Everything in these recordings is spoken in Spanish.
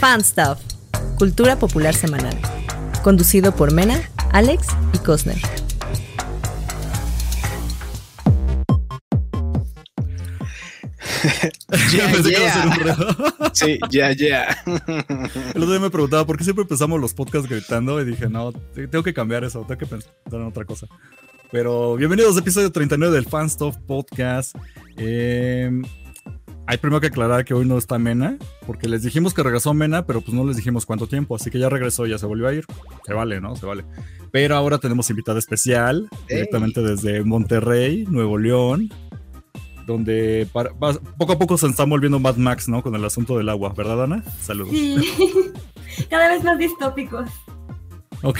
Fan Stuff, Cultura Popular Semanal. Conducido por Mena, Alex y Cosner. Ya, Pensé que iba a ya. ser un reto. Sí, ya, ya. El otro día me preguntaba por qué siempre empezamos los podcasts gritando y dije, no, te- tengo que cambiar eso, tengo que pensar en otra cosa. Pero bienvenidos a episodio 39 del Fan Stuff Podcast. Eh, hay primero que aclarar que hoy no está Mena, porque les dijimos que regresó Mena, pero pues no les dijimos cuánto tiempo, así que ya regresó, ya se volvió a ir. Se vale, ¿no? Se vale. Pero ahora tenemos invitada especial, directamente desde Monterrey, Nuevo León, donde para- va- poco a poco se está volviendo Mad Max, ¿no? Con el asunto del agua, ¿verdad, Ana? Saludos. Sí, cada vez más distópicos. Ok.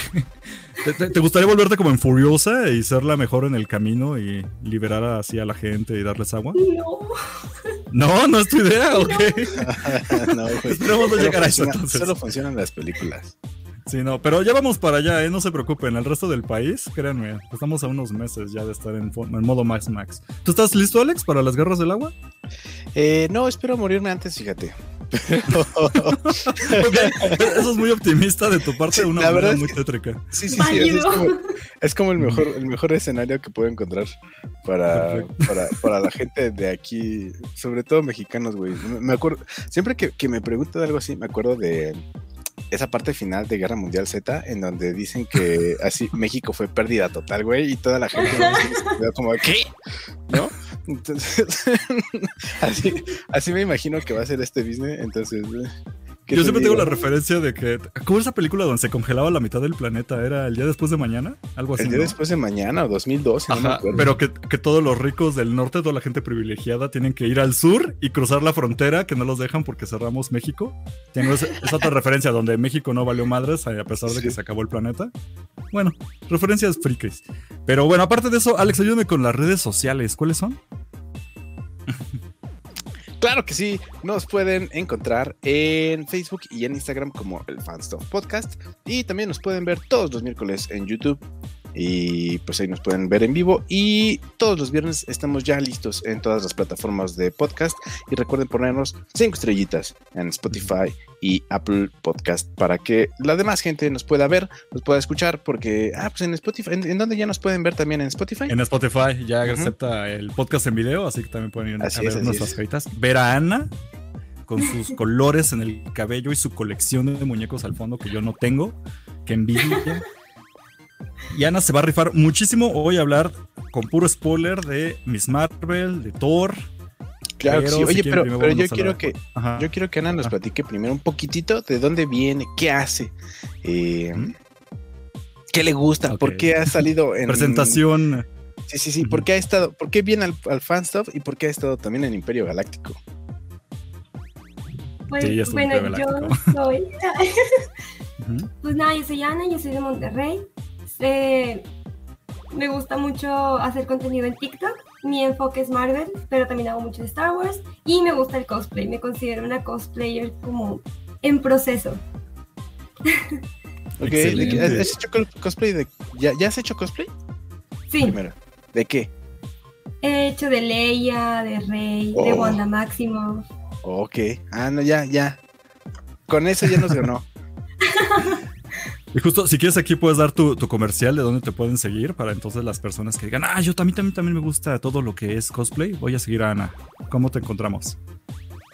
¿Te, te- te gustaría volverte como en Furiosa y ser la mejor en el camino y liberar así a la gente y darles agua? No. No, no es tu idea, ok. no, güey. Esperemos no Solo llegar a eso funciona- entonces. Solo funcionan las películas. Sí, no, pero ya vamos para allá, ¿eh? no se preocupen. El resto del país, créanme, estamos a unos meses ya de estar en, en modo Max Max. ¿Tú estás listo, Alex, para las guerras del agua? Eh, no, espero morirme antes, fíjate. Eso es muy optimista de tu parte, Sí, una la verdad es muy que- tétrica. Sí, sí, sí. es, como, es como el mejor, el mejor escenario que puedo encontrar para, para, para la gente de aquí, sobre todo mexicanos, güey. Me acuerdo, siempre que, que me preguntan algo así, me acuerdo de esa parte final de Guerra Mundial Z, en donde dicen que así México fue pérdida total, güey, y toda la gente como, ¿qué? ¿No? Entonces, así, así me imagino que va a ser este business, entonces... ¿qué Yo siempre tengo la referencia de que. ¿Cómo es esa película donde se congelaba la mitad del planeta? ¿Era el día después de mañana? Algo así. El día ¿no? después de mañana o 2012, no me Ajá, acuerdo. pero que, que todos los ricos del norte, toda la gente privilegiada, tienen que ir al sur y cruzar la frontera, que no los dejan porque cerramos México. Tengo esa, esa otra referencia donde México no valió madres a pesar de Sí. que se acabó el planeta. Bueno, referencias frikis. Pero bueno, aparte de eso, Alex, ayúdame con las redes sociales. ¿Cuáles son? Claro que sí, nos pueden encontrar en Facebook y en Instagram como el Fanstuff Podcast. Y también nos pueden ver todos los miércoles en YouTube y pues ahí nos pueden ver en vivo y todos los viernes estamos ya listos en todas las plataformas de podcast y recuerden ponernos cinco estrellitas en Spotify y Apple Podcast para que la demás gente nos pueda ver, nos pueda escuchar porque ah pues en Spotify, ¿en, en dónde ya nos pueden ver también en Spotify? En Spotify ya acepta el podcast en video, así que también pueden ir Así a ver es, nuestras es. caritas. Ver a Ana con sus colores en el cabello y su colección de muñecos al fondo que yo no tengo. Que envidia. Y Ana se va a rifar muchísimo hoy a hablar con puro spoiler de Miss Marvel, de Thor. Claro que pero sí. si Oye, pero, yo quiero que Ajá. Yo quiero que Ana nos Ah. platique primero un poquitito de dónde viene, qué hace, eh, Ujú. qué le gusta, por qué ha salido en Presentación. Sí, sí, sí. ¿Por qué ha estado, por qué viene al, al fan stuff y por qué ha estado también en Imperio Galáctico? Pues, Sí, bueno, en yo soy. Pues nada, yo soy Ana, yo soy de Monterrey. Eh, me gusta mucho hacer contenido en TikTok. Mi enfoque es Marvel, pero también hago mucho de Star Wars. Y me gusta el cosplay. Me considero una cosplayer como en proceso. Ok, ¿de qué- Excelente. ¿Has hecho cos- cosplay de, ¿ya, ¿Ya has hecho cosplay? Sí, Primero. ¿De qué? he hecho de Leia, de Rey, de Oh. Wanda Maximoff. Ok. Ah, no, ya, ya. Con eso ya nos ganó. Y justo, si quieres aquí puedes dar tu, tu comercial de dónde te pueden seguir para entonces las personas que digan, ah, yo también, también, también me gusta todo lo que es cosplay, voy a seguir a Ana. ¿Cómo te encontramos?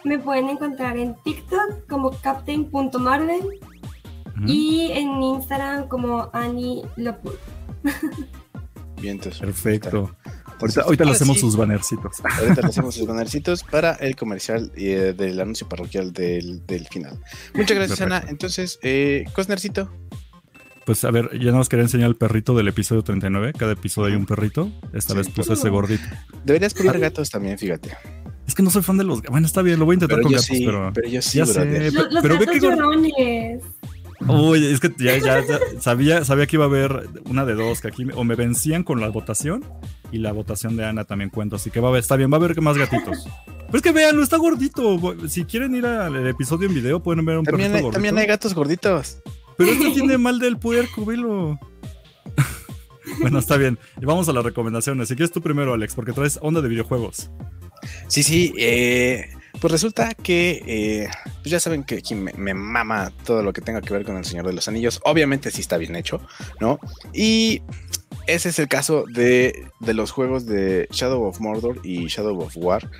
Me pueden encontrar en TikTok como captain.marvel Ujú. y en Instagram como Annie Lopur. Bien, entonces. Perfecto. Ahorita, ahorita le hacemos sí, sus bannercitos. Ahorita le hacemos los bannercitos para el comercial eh, del anuncio parroquial del, del final. Muchas gracias, Perfecto. Ana. Entonces, eh, Cosnercito. Pues a ver, ya nos quería enseñar el perrito del episodio 39. Cada episodio hay un perrito. Esta Sí. vez puse ese gordito. Deberías poner gatos también, fíjate. Es que no soy fan de los. Bueno, está bien, lo voy a intentar Pero con gatos, sí, pero. pero yo sí, ya sé. Los, los pero gatos llorones. Uy, es que ya, ya- ya sabía, sabía que iba a haber una de dos, que aquí o me vencían con la votación y la votación de Ana también cuento, así que va a haber, está bien, va a haber más gatitos. Pero es que véanlo, está gordito. Si quieren ir al episodio en video, pueden ver un También hay, gordito. también hay gatos gorditos. Pero este tiene mal del puerco, velo. bueno, está bien. Y vamos a las recomendaciones. Si quieres tú primero, Alex, porque traes onda de videojuegos. Sí, sí. eh, Pues resulta que, eh, pues ya saben que aquí me, me mama todo lo que tenga que ver con el Señor de los Anillos. Obviamente sí está bien hecho, ¿no? Y ese es el caso de, de los juegos de Shadow of Mordor y Shadow of War,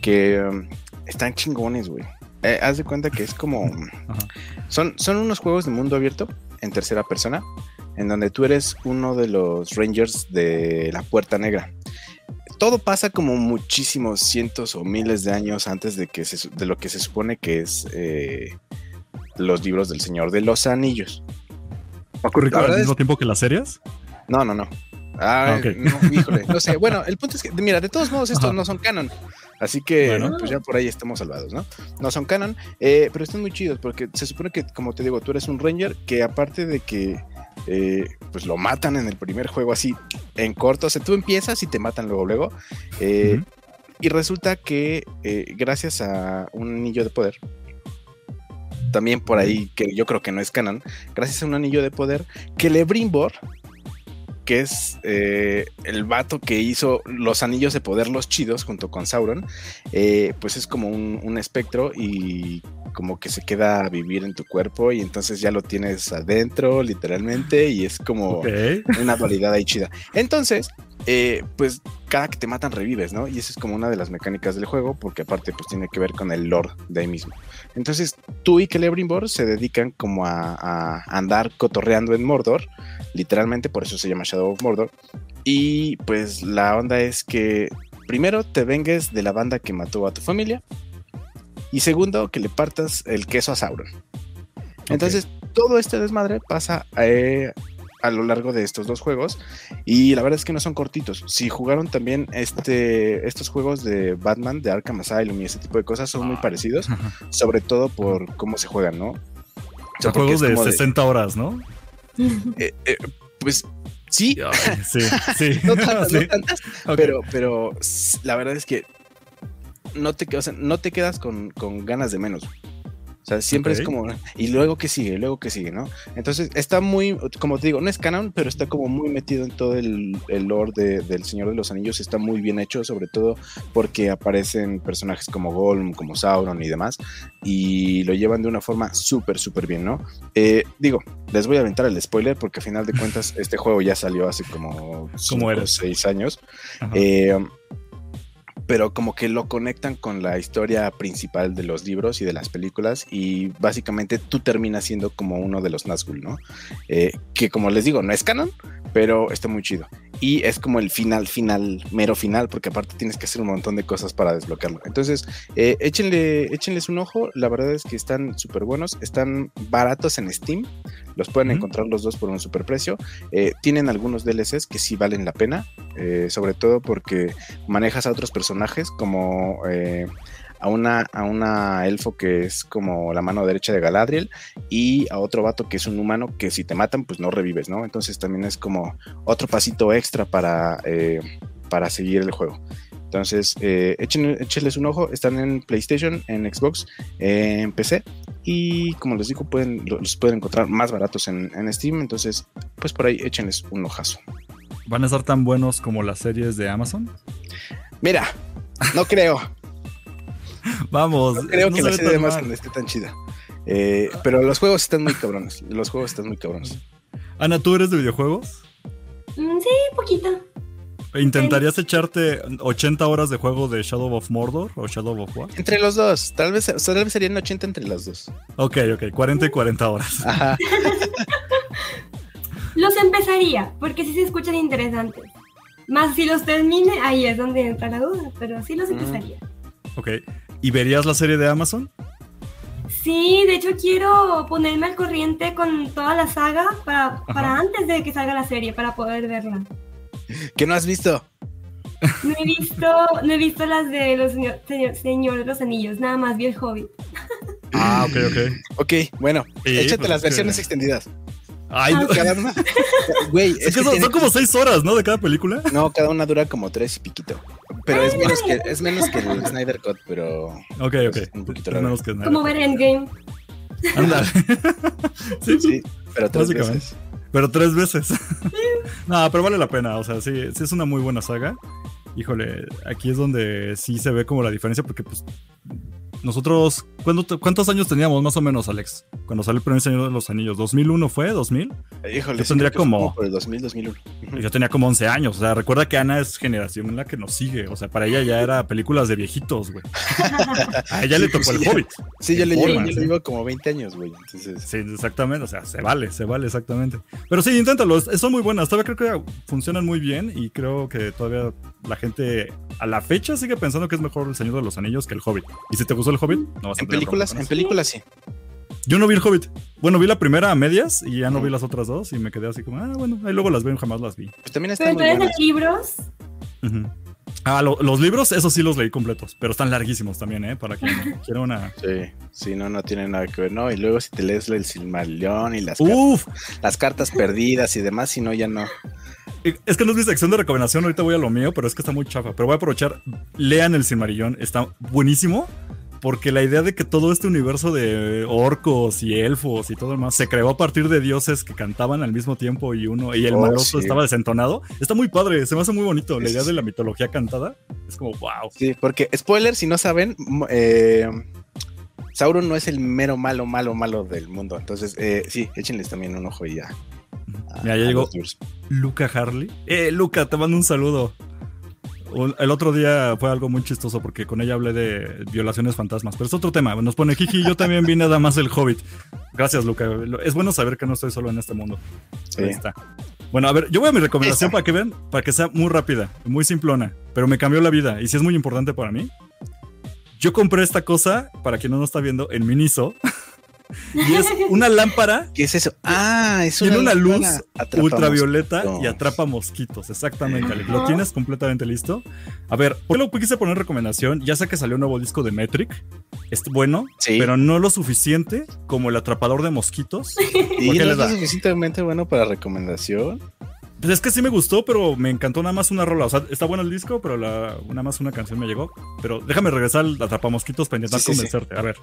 que um, están chingones, güey. Eh, haz de cuenta que es como... Ajá. Son, son unos juegos de mundo abierto en tercera persona, en donde tú eres uno de los Rangers de la Puerta Negra. Todo pasa como muchísimos cientos o miles de años antes de, que se de lo que se supone que es eh, los libros del Señor de los Anillos. ¿Va a ocurrir al mismo tiempo que las series? No, no, no. Ah, Ah, ok. no, híjole, no sé. Bueno, el punto es que, mira, de todos modos, estos Ajá. no son canon. Así que, Bueno. pues ya por ahí estamos salvados, ¿no? No son canon, eh, pero están muy chidos porque se supone que, como te digo, tú eres un ranger que aparte de que, eh, pues lo matan en el primer juego así, en corto, o sea, tú empiezas y te matan luego, luego. eh. Y resulta que gracias a un anillo de poder, también por ahí, que yo creo que no es canon, gracias a un anillo de poder, que Lebrimbor, que es eh, el vato que hizo los anillos de poder, los chidos, junto con Sauron, eh, pues es como un, un espectro y como que se queda a vivir en tu cuerpo y entonces ya lo tienes adentro, literalmente, y es como una dualidad ahí chida. Entonces, eh, pues cada que te matan revives, ¿no? Y esa es como una de las mecánicas del juego, porque aparte pues tiene que ver con el lore de ahí mismo. Entonces, tú y Celebrimbor se dedican como a, a andar cotorreando en Mordor, literalmente por eso se llama Shadow of Mordor. Y pues la onda es que primero te vengues de la banda que mató a tu familia. Y segundo, que le partas el queso a Sauron. Entonces, todo este desmadre pasa eh, a lo largo de estos dos juegos. Y la verdad es que no son cortitos. Si jugaron también este, estos juegos de Batman, de Arkham Asylum y ese tipo de cosas, son muy parecidos. Sobre todo por cómo se juegan, ¿no? O sea, juegos de como 60 horas, ¿no? eh, eh, pues sí, sí, sí. no tantas, Sí. no tantas, pero, pero la verdad es que no te, o sea, no te quedas con, con ganas de menos. O sea, siempre es como, y luego que sigue, luego que sigue, ¿no? Entonces está muy, como te digo, no es canon, pero está como muy metido en todo el, el lore de- del Señor de los Anillos. Está muy bien hecho, sobre todo porque aparecen personajes como Gollum, como Sauron y demás, y lo llevan de una forma súper, súper bien, ¿no? Eh, digo, les voy a aventar el spoiler porque a final de cuentas este juego ya salió hace como cinco o eres? seis años. Ajá. Eh, pero como que lo conectan con la historia principal de los libros y de las películas y básicamente tú terminas siendo como uno de los Nazgûl, ¿no? Eh, que como les digo, no es canon, pero está muy chido. Y es como el final, final, mero final, porque aparte tienes que hacer un montón de cosas para desbloquearlo. Entonces, eh, échenle, échenles un ojo, la verdad es que están súper buenos, están baratos en Steam, los pueden encontrar los dos por un super precio. Eh, tienen algunos DLCs que sí valen la pena, eh, sobre todo porque manejas a otros personajes como a, una, a una elfo que es como la mano derecha de Galadriel y a otro vato que es un humano que si te matan pues no revives, ¿no? Entonces también es como otro pasito extra para, eh, para seguir el juego. Entonces, eh, échenles un ojo, están en PlayStation, en Xbox, eh, en PC y como les digo, pueden, los pueden encontrar más baratos en, en Steam, entonces pues por ahí échenles un ojazo. ¿Van a estar tan buenos como las series de Amazon? Mira, no creo, Vamos. no creo no que se la ve serie de. Amazon esté tan chida. Eh, pero los juegos están muy cabrones, los juegos están muy cabrones. Ana, ¿tú eres de videojuegos? Mm, sí, poquito. ¿Intentarías echarte 80 horas de juego de Shadow of Mordor o Shadow of War? Entre los dos, tal vez, o sea, tal vez serían 80 entre los dos. Ok, ok, 40 y 40 horas. Ajá. Los empezaría, porque sí se escuchan interesantes. Más si los termine, ahí es donde entra la duda, pero sí los Mm. empezaría. Ok. ¿Y verías la serie de Amazon? Sí, de hecho quiero ponerme al corriente con toda la saga para, para antes de que salga la serie, para poder verla. ¿Qué no has visto? No he visto, no he visto las de los señor, señor, Señor de los Anillos, nada más vi el Hobbit. Ah, ok, ok. Ok, bueno, Sí, échate pues las que- versiones extendidas. Ay, no, Cada una. Güey, es es que que son, tiene- son como 6 horas, ¿no? De cada película. No, cada una dura como tres y piquito. Pero es menos que, es menos que el Snyder Cut, pero. Ok, ok. Es un poquito Es menos que nada. Como ver Endgame. Ándale. sí, Sí, pero tres Básicamente. veces. Pero tres veces. no, pero vale la pena. O sea, sí, sí es una muy buena saga. Híjole, aquí es donde sí se ve como la diferencia porque pues nosotros, ¿cuántos años teníamos más o menos, Alex? Cuando salió el primer Señor de los Anillos. ¿2001 fue? ¿2000? Híjole, yo tendría como... como... Por el 2000, 2001. Yo tenía como 11 años. O sea, recuerda que Ana es generación en la que nos sigue. O sea, para ella ya era películas de viejitos, güey. A ella le tocó el sí, Hobbit. Sí, yo le, llevo, Forma, yo sí. le llevo como 20 años, güey. Entonces, Sí, exactamente. O sea, se vale, se vale, exactamente. Pero sí, inténtalo. Son muy buenas. Todavía creo que funcionan muy bien y creo que todavía la gente a la fecha sigue pensando que es mejor El Señor de los Anillos que El Hobbit. Y si te gustó El Hobbit, no vas en películas, en películas sí. Yo no vi El Hobbit. Bueno, vi la primera a medias y ya no vi las otras dos y me quedé así como, ah, bueno, ahí luego las veo, jamás las vi. Pues también Pero están muy de buenas. libros. Ah, lo- los libros, esos sí los leí completos, pero están larguísimos también, ¿eh? Para quien quiera una... Sí, sí, no, no tiene nada que ver, ¿no? Y luego si te lees el Silmarillion y las, Uf, las cartas perdidas y demás, si no, ya no. Es que no es mi sección de recomendación, ahorita voy a lo mío, pero es que está muy chafa. Pero voy a aprovechar, lean el Silmarillón, está buenísimo, porque la idea de que todo este universo de orcos y elfos y todo lo demás se creó a partir de dioses que cantaban al mismo tiempo y uno y el Oh, maloso sí. estaba desentonado, está muy padre, se me hace muy bonito. La idea de la mitología cantada es como, wow. Sí, porque, spoiler, si no saben, eh, Sauron no es el mero malo, malo, malo del mundo. Entonces, eh, sí, échenles también un ojo y ya. Mira, ya llegó. Luca Harley. Eh, Luca, te mando un saludo. Un- El otro día fue algo muy chistoso porque con ella hablé de violaciones fantasmas, pero es otro tema. Nos pone Kiki, yo también vi nada más el Hobbit. Gracias, Luca. Es bueno saber que no estoy solo en este mundo. Sí. Ahí está. Bueno, a ver, yo voy a mi recomendación Esa. para que vean, para que sea muy rápida, muy simplona, pero me cambió la vida y sí es muy importante para mí. Yo compré esta cosa, para quien no nos está viendo, en Miniso. y es una lámpara ¿Qué es eso? Ah, es tiene una luz ultravioleta mosquitos. y atrapa mosquitos. Exactamente, Alex. ¿Lo tienes completamente listo? A ver, ¿por qué lo quise poner en recomendación? Ya sé que salió un nuevo disco de Metric. Es bueno, Sí. pero no lo suficiente como el atrapador de mosquitos. ¿Y ¿Por qué no es lo suficientemente bueno para recomendación? Pues es que sí me gustó, pero me encantó nada más una rola. O sea, está bueno el disco, pero la, nada más una canción me llegó. Pero déjame regresar al atrapamosquitos para intentar Sí, sí, sí. convencerte. A ver.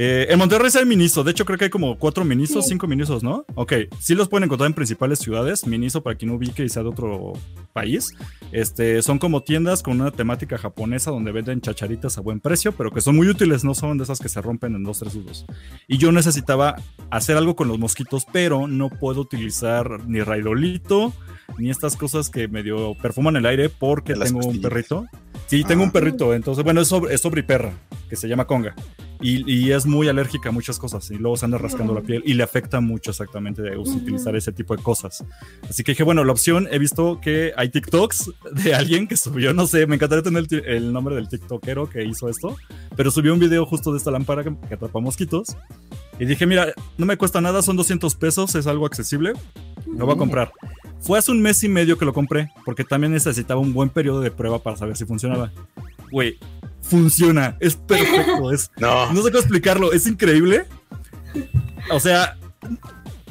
Eh, en Monterrey hay Miniso. De hecho, creo que hay como cuatro Minisos, Sí. cinco Minisos, ¿no? Ok. Sí los pueden encontrar en principales ciudades. Miniso, para quien no ubique y sea de otro país. Este, son como tiendas con una temática japonesa donde venden chacharitas a buen precio, pero que son muy útiles. No son de esas que se rompen en dos, tres usos. Y yo necesitaba hacer algo con los mosquitos, pero no puedo utilizar ni raidolito, ni estas cosas que medio perfuman el aire porque las tengo un perrito. Sí, tengo Ah. un perrito, entonces, bueno, es sobre, es sobre perra, que se llama Conga. Y, y es muy alérgica a muchas cosas y luego se anda rascando la piel y le afecta mucho exactamente de us- Ujú. utilizar ese tipo de cosas. Así que dije, bueno, la opción, he visto que hay TikToks de alguien que subió, no sé, me encantaría tener el, el nombre del TikTokero que hizo esto, pero subió un video justo de esta lámpara que, que atrapa mosquitos. Y dije, mira, no me cuesta nada, son 200 pesos, es algo accesible, lo voy a comprar. Fue hace un mes y medio que lo compré, porque también necesitaba un buen periodo de prueba para saber si funcionaba. Güey, funciona, es perfecto, es, No. no sé cómo explicarlo, es increíble. O sea,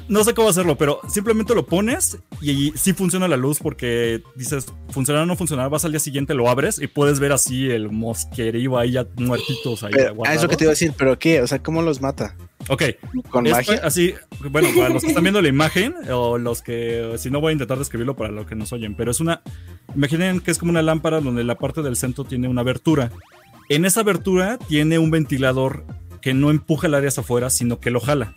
no sé cómo hacerlo, pero simplemente lo pones y sí funciona la luz porque dices, funcionará o no funcionará, vas al día siguiente, lo abres y puedes ver así el mosquerío ahí ya muertitos ahí. Pero, ah, guardados. es lo que te iba a decir, pero ¿qué? O sea, ¿cómo los mata? Ok, ¿Con magia? así, bueno, para los que están viendo la imagen o los que, si no voy a intentar describirlo para los que nos oyen, pero es una, imaginen que es como una lámpara donde la parte del centro tiene una abertura. En esa abertura tiene un ventilador que no empuja el área hacia afuera, sino que lo jala.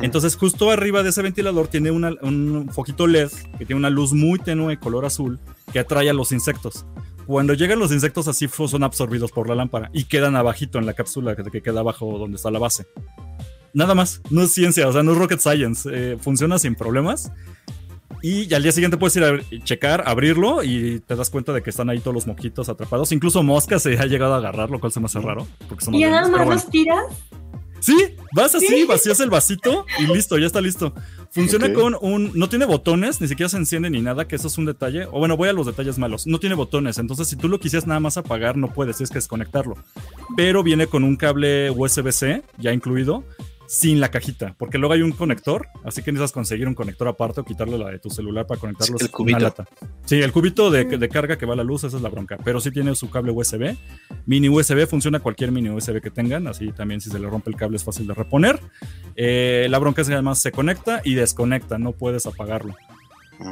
Entonces, justo arriba de ese ventilador tiene una- un foquito LED que tiene una luz muy tenue, color azul, que atrae a los insectos. Cuando llegan los insectos así son absorbidos por la lámpara y quedan abajito en la cápsula que, que queda abajo donde está la base. Nada más, no es ciencia, o sea, no es rocket science, eh, funciona sin problemas. Y al día siguiente puedes ir a checar, abrirlo y te das cuenta de que están ahí todos los moquitos atrapados. Incluso moscas se ha llegado a agarrar, lo cual se me hace raro. Porque son Y nada más bueno. los tiras. Sí, vas así, vacías el vasito y listo, ya está listo. Funciona con un. No tiene botones, ni siquiera se enciende ni nada, que eso es un detalle. O bueno, voy a los detalles malos. No tiene botones, entonces si tú lo quisieras nada más apagar, no puedes, tienes que desconectarlo. Pero viene con un cable USB-C ya incluido, sin la cajita, porque luego hay un conector, así que necesitas conseguir un conector aparte o quitarle la de tu celular para conectarlo. El Es una lata. Sí, el cubito de, de carga que va a la luz, esa es la bronca. Pero sí tiene su cable USB. Mini USB funciona cualquier mini USB que tengan. Así también si se le rompe el cable es fácil de reponer. Eh, la bronca es que además se conecta y desconecta, no puedes apagarlo.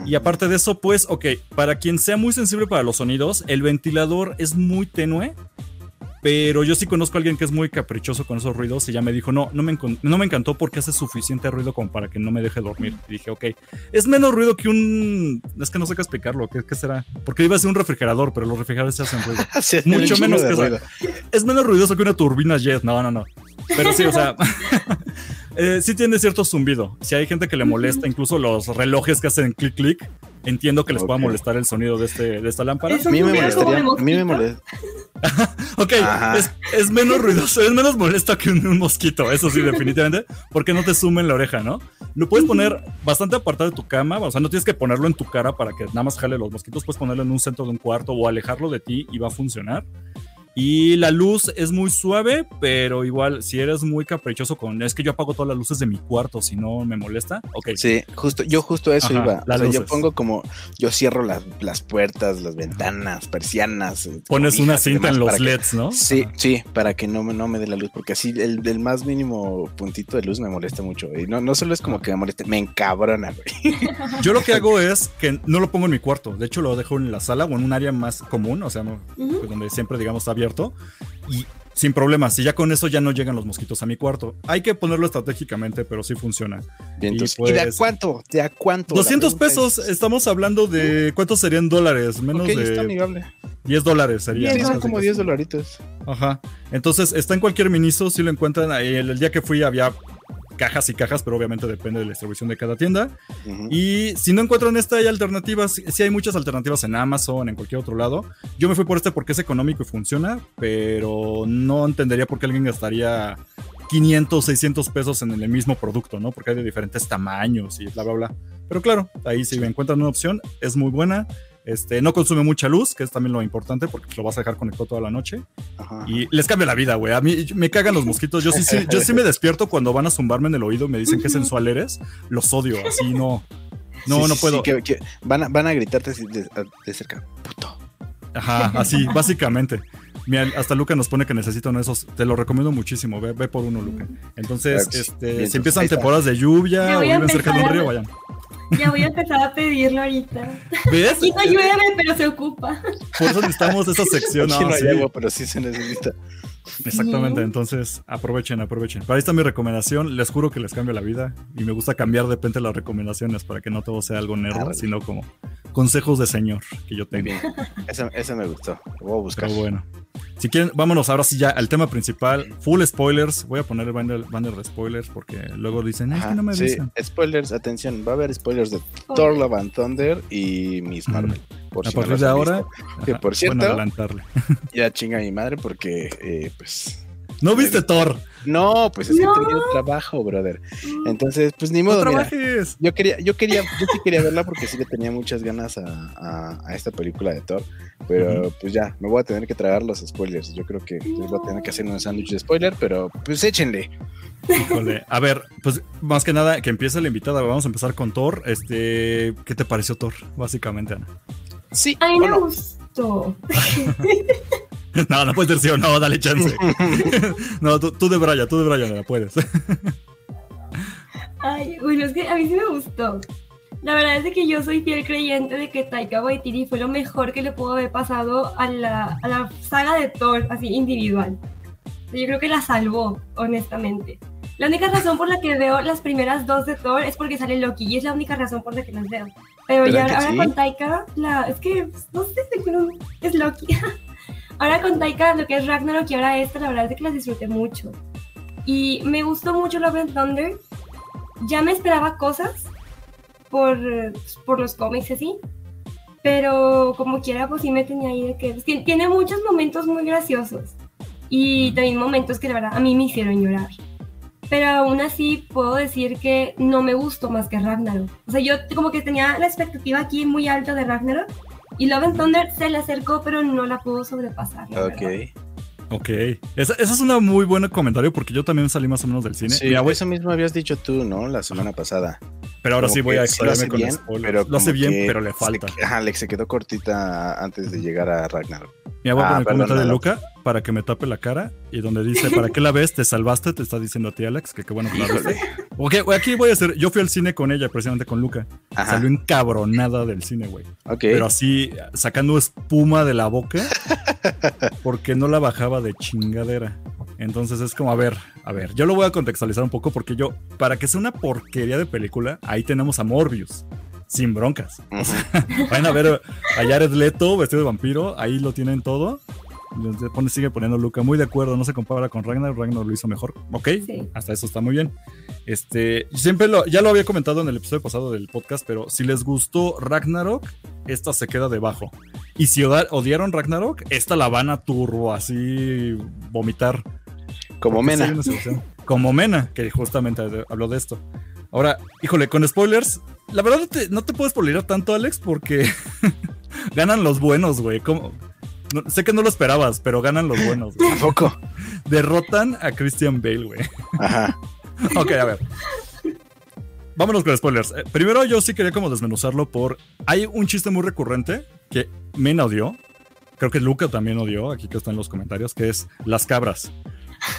Y aparte de eso, pues, ok, para quien sea muy sensible para los sonidos, el ventilador es muy tenue Pero yo sí conozco a alguien que es muy caprichoso con esos ruidos y ya me dijo, no, no me, no me encantó porque hace suficiente ruido como para que no me deje dormir. Y dije, ok, es menos ruido que un... Es que no sé qué explicarlo, ¿qué, qué será? Porque iba a ser un refrigerador, pero los refrigeradores se hacen ruido. Mucho menos que ruido. Es menos ruidoso que una turbina jet, no, no, no. Pero sí, o sea, eh, sí tiene cierto zumbido. Si hay gente que le molesta, incluso los relojes que hacen clic clic, entiendo que les pueda molestar el sonido de, este, de esta lámpara. A mí me molestaría. A mí me molesta. Ok, es, es menos ruidoso, es menos molesto que un, un mosquito, eso sí, definitivamente, porque no te sume en la oreja, ¿no? Lo puedes poner bastante apartado de tu cama, o sea, no tienes que ponerlo en tu cara para que nada más jale los mosquitos, puedes ponerlo en un centro de un cuarto o alejarlo de ti y va a funcionar. Y la luz es muy suave, pero igual, si eres muy caprichoso con, es que yo apago todas las luces de mi cuarto, si no me molesta, ok. Sí, justo, yo justo eso Ajá, iba. O sea, yo pongo como, yo cierro las, las puertas, las ventanas, persianas. eh, Pones una cinta en los que- LEDs, ¿no? Sí, Ajá. sí, para que no me, no me dé la luz, porque así el, el más mínimo puntito de luz me molesta mucho. Y no, no solo es como que me moleste, me encabrona, güey. Yo lo que hago es que no lo pongo en mi cuarto. De hecho, lo dejo en la sala o en un área más común, o sea, no- pues, donde siempre, digamos, está abierto. Y sin problemas. Y ya con eso ya no llegan los mosquitos a mi cuarto. Hay que ponerlo estratégicamente, pero sí funciona. Bien, Y entonces, ¿y de a pues- cuánto? ¿De a cuánto? La 200 pregunta pesos. es- Estamos hablando de. ¿Cuántos serían dólares? Menos Ok, está de amigable. 10 dólares sería. Sí, son como casi. 10 dolaritos. Ajá. Entonces, está en cualquier miniso. Si lo encuentran. ahí, El, el día que fui había cajas y cajas, pero obviamente depende de la distribución de cada tienda. Y si no encuentran esta, hay alternativas. Sí hay muchas alternativas en Amazon, en cualquier otro lado. Yo me fui por este porque es económico y funciona, pero no entendería por qué alguien gastaría 500, 600 pesos en el mismo producto, ¿no? Porque hay de diferentes tamaños y bla, bla, bla. Pero claro, ahí si encuentran una opción, es muy buena. Este, no consume mucha luz, que es también lo importante, porque lo vas a dejar conectado toda la noche. Ajá. Y les cambia la vida, güey. A mí me cagan los mosquitos. Yo sí, sí- yo sí me despierto cuando van a zumbarme en el oído y me dicen que sensual eres. Los odio, así no. No, Sí, no puedo. sí, que- que van, a, van a gritarte así de, de cerca. Puto. Ajá, así, básicamente. Mira, hasta Luca nos pone que necesita uno de esos. Te lo recomiendo muchísimo. Ve, ve por uno, Luca. Entonces, Claro, este, bien, si empiezan temporadas de lluvia o viven cerca de un río, vayan. Ya voy a empezar a pedirlo ahorita. ¿Ves? Aquí no llueve, pero se ocupa. Por eso necesitamos esa sección. Aquí no, no hay sí. agua, pero sí se necesita. Exactamente, Sí. entonces aprovechen, aprovechen. Para está mi recomendación, les juro que les cambia la vida y me gusta cambiar de repente las recomendaciones para que no todo sea algo nerd, Ah, sino como consejos de señor que yo tengo. bien. Esa, esa me gustó. Lo voy a buscar. Pero bueno, si quieren, vámonos ahora sí ya al tema principal, full spoilers. Voy a poner el banner, banner de spoilers porque luego dicen, "Ay, es que no me sí, avisan. spoilers, atención, va a haber spoilers de Thor, Love and Thunder y Miss Marvel. Por A si no partir los de ahora. Que, por cierto- bueno, adelantarle. Ya chinga mi madre porque, eh, pues. ¿No viste Thor? No, pues es que No. tenido trabajo, brother. Entonces, pues ni modo, ¡No mira. trabajes! Yo quería, yo quería, yo sí quería verla porque sí le tenía muchas ganas a, a- a esta película de Thor. Pero pues ya, me voy a tener que tragar los spoilers. Yo creo que les voy a tener que hacer un sándwich de spoiler, pero pues échenle. Híjole. A ver, pues más que nada que empiece la invitada. Vamos a empezar con Thor. Este, ¿qué te pareció Thor? Básicamente, Ana. Sí, A mí me no. gustó. No, no puede ser sí o no, dale chance. no, tú, tú de Braya, tú de Braya, no la puedes. Ay, bueno, es que a mí sí me gustó. La verdad es de que yo soy fiel creyente de que Taika Waititi fue lo mejor que le pudo haber pasado a la, a la saga de Thor, así individual. Yo creo que la salvó, honestamente. La única razón por la que veo las primeras dos de Thor es porque sale Loki y es la única razón por la que las veo. Pero ya ¿Verdad que ahora sí? con Taika, la, es que no sé, es Loki. Ahora con Taika, lo que es Ragnarok y ahora esta, la verdad es que las disfruté mucho. Y me gustó mucho Love and Thunder. Ya me esperaba cosas por, por los cómics así. Pero como quiera, pues sí me tenía ahí de que... pues, ti- tiene muchos momentos muy graciosos. Y también momentos que la verdad a mí me hicieron llorar. Pero aún así puedo decir que no me gustó más que Ragnarok. O sea, yo como que tenía la expectativa aquí muy alta de Ragnarok. Y Love and Thunder se le acercó, pero no la pudo sobrepasar. la verdad. Ok. ok. Esa, esa es una muy buen comentario porque yo también salí más o menos del cine. Sí, Mira, voy- eso mismo habías dicho tú, ¿no? La semana pasada. pero ahora Como sí voy a sí hace explayarme con bien, pero Lo hace bien, pero le se- falta. ajá, le se quedó cortita antes de llegar a Ragnarok. Mira, voy a Ah, poner el comentario de. Luca para que me tape la cara y donde dice, ¿para qué la ves? Te salvaste, te está diciendo a ti, Alex, que qué bueno que la viste. Ok, güey, aquí voy a hacer. Yo fui al cine con ella, precisamente con Luca. Ajá. Salió encabronada del cine, güey. Ok. Pero así, sacando espuma de la boca, porque no la bajaba de chingadera. Entonces es como, a ver, a ver, yo lo voy a contextualizar un poco porque yo, para que sea una porquería de película, ahí tenemos a Morbius, sin broncas. Ujú. Vayan a ver a Jared Leto vestido de vampiro, ahí lo tienen todo. Sigue poniendo Luca, muy de acuerdo, no se compara con Ragnar, Ragnar lo hizo mejor. Ok, Sí. hasta eso está muy bien. Este, siempre lo, ya lo había comentado en el episodio pasado del podcast, pero si les gustó Ragnarok, esta se queda debajo. Y si odiaron Ragnarok, esta la van a turbo así vomitar. Como Porque Mena. Como Mena, que justamente habló de esto. Ahora, híjole, con spoilers, la verdad no te, no te puedes spoilear tanto, Alex, porque ganan los buenos, güey. ¿Cómo? No- sé que no lo esperabas, pero ganan los buenos. güey. ¿A poco? Derrotan a Christian Bale, güey. Ajá. Ok, a ver. Vámonos con spoilers. Eh, primero, yo sí quería como desmenuzarlo por. Hay un chiste muy recurrente que Mena odió. Creo que Luca también odió, aquí que está en los comentarios, que es las cabras.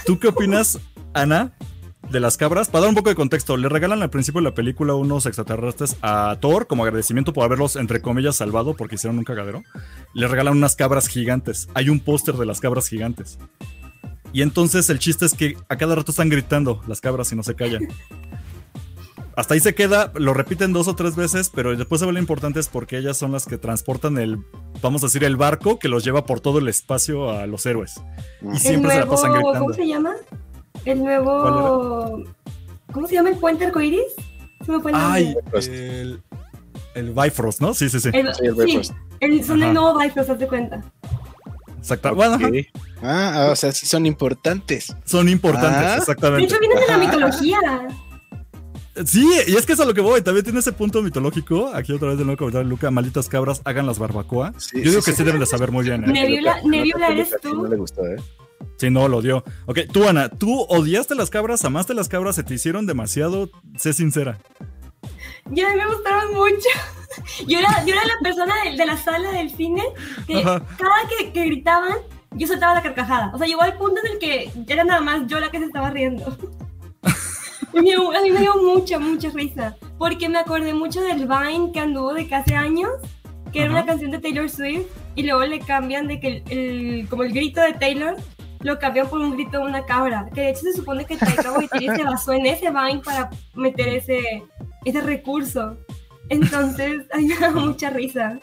¿Tú qué opinas, Ana, de las cabras? Para dar un poco de contexto, le regalan al principio de la película unos extraterrestres a Thor como agradecimiento por haberlos, entre comillas, salvado porque hicieron un cagadero. Le regalan unas cabras gigantes. Hay un póster de las cabras gigantes. Y entonces el chiste es que a cada rato están gritando las cabras y no se callan. Hasta ahí se queda, lo repiten dos o tres veces, pero después se ve lo importante es porque ellas son las que transportan el, vamos a decir, el barco que los lleva por todo el espacio a los héroes. Y siempre se la pasan gritando. ¿cómo se llama? El nuevo. ¿Cómo se llama el puente arcoiris? Fue el. Ay, Bifrost. el, el Bifrost, ¿no? Sí, sí, sí. El- Sí, el sí, Bifrost. el- son Ajá. el nuevo Bifrost, haz de cuenta. Exacto. Bueno. Ah, o sea, sí son importantes. son importantes, Ah. De exactamente. hecho, vienen de la mitología. Sí, y es que es a lo que voy, también tiene ese punto mitológico. Aquí otra vez de nuevo comentario, Luca, malditas cabras, hagan las barbacoa. Sí, Yo digo sí, que sí, sí. deben de saber muy bien. ¿eh? Nebula- ¿eres tú? No le gustó, ¿eh? Sí, no, lo dio. Ok, tú, Ana, ¿tú odiaste las cabras, amaste las cabras, se te hicieron demasiado? Sé sincera. Ya me gustaron mucho. Yo era, yo era la persona de, de la sala del cine que Ajá. cada que, que gritaban, yo soltaba la carcajada. O sea, llegó al punto en el que era nada más yo la que se estaba riendo. A mí me dio mucha, mucha risa. Porque me acordé mucho del Vine que anduvo de casi años, que era una canción de Taylor Swift, y luego le cambian de que el, el- como el grito de Taylor lo cambian por un grito de una cabra. Que de hecho se supone que Taika Waititi se basó en ese Vine para meter ese, ese recurso. Entonces, da mucha risa.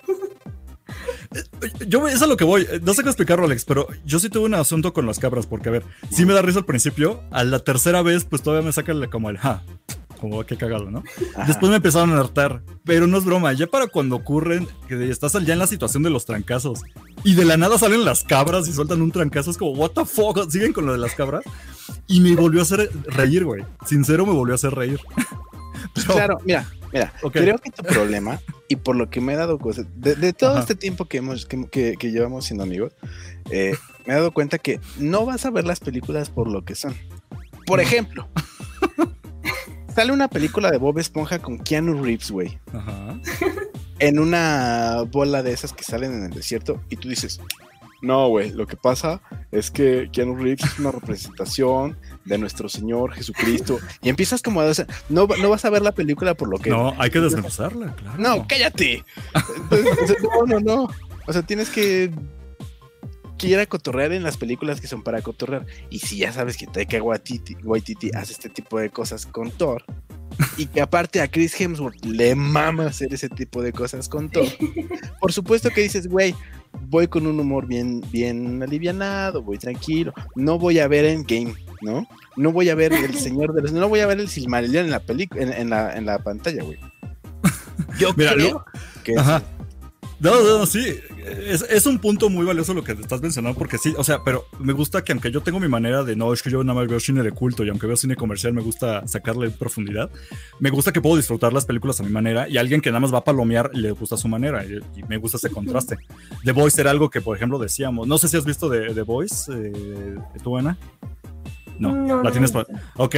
Yo, eso es a lo que voy. No sé cómo explicarlo, Alex, pero yo sí tuve un asunto con las cabras, porque, a ver, sí me da risa al principio. A la tercera vez, pues todavía me saca como el ja. Como qué cagado, ¿no? Ajá. Después me empezaron a hartar. Pero no es broma, ya para cuando ocurren, que estás ya en la situación de los trancazos. Y de la nada salen las cabras y sueltan un trancazo. Es como, what the fuck, siguen con lo de las cabras. Y me volvió a hacer reír, güey. Sincero, me volvió a hacer reír. Pero- Claro, mira, mira, creo que tu problema, y por lo que me he dado cuenta, de, de todo Ajá. este tiempo que, hemos, que, que- que llevamos siendo amigos, eh, me he dado cuenta que no vas a ver las películas por lo que son. Por ejemplo, sale una película de Bob Esponja con Keanu Reeves, güey, Ajá. en una bola de esas que salen en el desierto, y tú dices, no, güey, lo que pasa es que Keanu Reeves es una representación de nuestro Señor Jesucristo, y empiezas como a... o sea, no, no vas a ver la película por lo que... No, hay que desmenuzarla, claro. No, cállate. Entonces, no, no, no. O sea, tienes que, que ir a cotorrear en las películas que son para cotorrear. Y si ya sabes que Taika Waititi, Waititi hace este tipo de cosas con Thor, y que aparte a Chris Hemsworth le mama hacer ese tipo de cosas con Thor, por supuesto que dices, güey, voy con un humor bien, bien alivianado, voy tranquilo, no voy a ver Endgame, ¿no? No voy a ver El Señor de los... No voy a ver el Silmarillion en la película, en, en la, en la pantalla, güey. Yo Mira, creo lo- que Ajá. No, no, no, sí. Es, es un punto muy valioso lo que estás mencionando, porque sí, o sea, pero me gusta que aunque yo tengo mi manera de no, es que yo nada más veo cine de culto y aunque veo cine comercial me gusta sacarle profundidad, me gusta que puedo disfrutar las películas a mi manera y alguien que nada más va a palomear le gusta a su manera y, y me gusta ese contraste. The Voice era algo que, por ejemplo, decíamos, no sé si has visto The, The Voice, eh, ¿tú, Ana? No, No, la no tienes he para... Ok,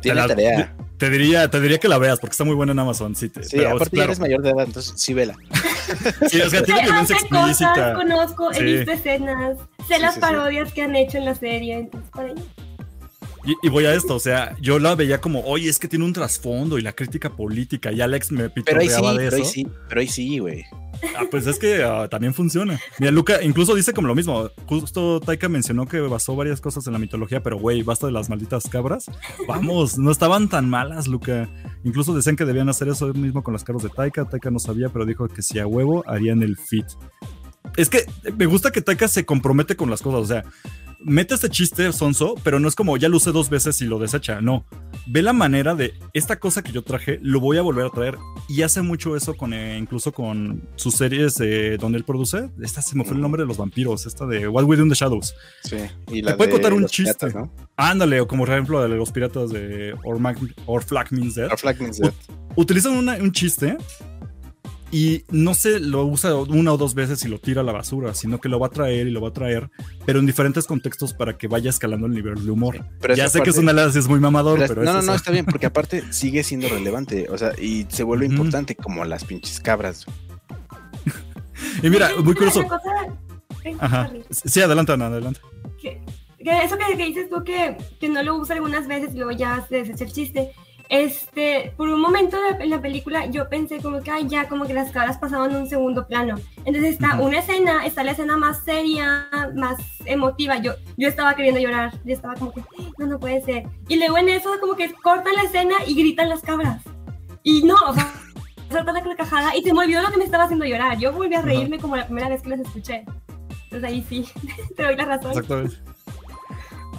tiene la- tarea. te diría, te diría que la veas porque está muy buena en Amazon. Sí, te- Sí, pero, aparte ya claro, eres mayor de edad, entonces sí vela. sí, es que tiene violencia hace cosas, explícita. conozco, Sí. he visto escenas, sé Sí, las sí, sí. parodias que han hecho en la serie, entonces por ahí. Y, y voy a esto, o sea, yo la veía como, oye, es que tiene un trasfondo y la crítica política, y Alex me Pero ahí sí, pitorreaba de pero ahí eso. sí, pero ahí sí, güey. Ah, pues es que ah, también funciona. Mira, Luca incluso dice como lo mismo. Justo Taika mencionó que basó varias cosas en la mitología, pero güey, basta de las malditas cabras. Vamos, no estaban tan malas, Luca. Incluso decían que debían hacer eso mismo con las cabras de Taika. Taika no sabía, pero dijo que si a huevo harían el fit. Es que me gusta que Taika se compromete con las cosas. O sea, mete este chiste sonso, pero no es como ya lo usé dos veces y lo desecha. No. Ve la manera de esta cosa que yo traje, lo voy a volver a traer. Y hace mucho eso con eh, incluso con sus series eh, donde él produce. Esta se me fue el nombre de los vampiros, esta de What We Do in the Shadows. Sí. Y Te puede contar un chiste. piratas, ¿no? Ándale, o como por ejemplo de los piratas de Or, Mag- Or Flag Means Death. Our Flag Means Death. Utilizan una- un chiste y no se lo usa una o dos veces y lo tira a la basura, sino que lo va a traer y lo va a traer, pero en diferentes contextos para que vaya escalando el nivel de humor. Pero ya sé que es una es muy mamador, Pero es- pero no, es no, no, está bien, porque aparte sigue siendo relevante, o sea, y se vuelve importante como las pinches cabras. Y mira, muy curioso. Ajá. Sí, adelante, Ana, adelante. que, que eso que, que dices tú que, que no lo usa algunas veces y luego ya se desecha el chiste. Este, por un momento de la película yo pensé como que ay, ya como que las caras pasaban a un segundo plano. Entonces está una escena, está la escena más seria, más emotiva. Yo, yo estaba queriendo llorar, yo estaba como que no, no puede ser. Y luego en eso como que cortan la escena y gritan las cabras. Y no, o sea, salta la carcajada y se me olvidó lo que me estaba haciendo llorar. Yo volví a reírme como la primera vez que las escuché. Entonces ahí sí, te doy la razón. Exactamente.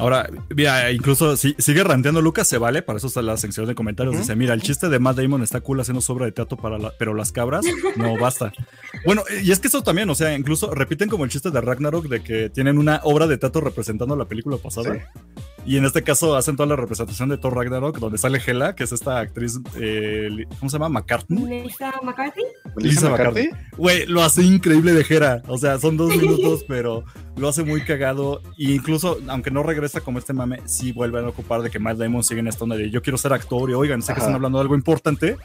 Ahora, mira, incluso si sigue ranteando Lucas, se vale, para eso está la sección de comentarios. Dice, mira, el chiste de Matt Damon está cool haciendo sobra de teatro para la- pero las cabras, no basta. Bueno, y es que eso también, o sea, incluso repiten como el chiste de Ragnarok de que tienen una obra de teatro representando la película pasada. Sí. Y en este caso hacen toda la representación de Thor Ragnarok, donde sale Hela, que es esta actriz, eh, ¿cómo se llama? McCartney. Melissa McCarthy. Lisa McCarthy. Güey, lo hace increíble de Hera. O sea, son dos minutos, pero lo hace muy cagado. E incluso, aunque no regresa como este mame, sí vuelven a ocupar de que Matt Damon sigue en esta onda de yo quiero ser actor y oigan, sé que están hablando de algo importante,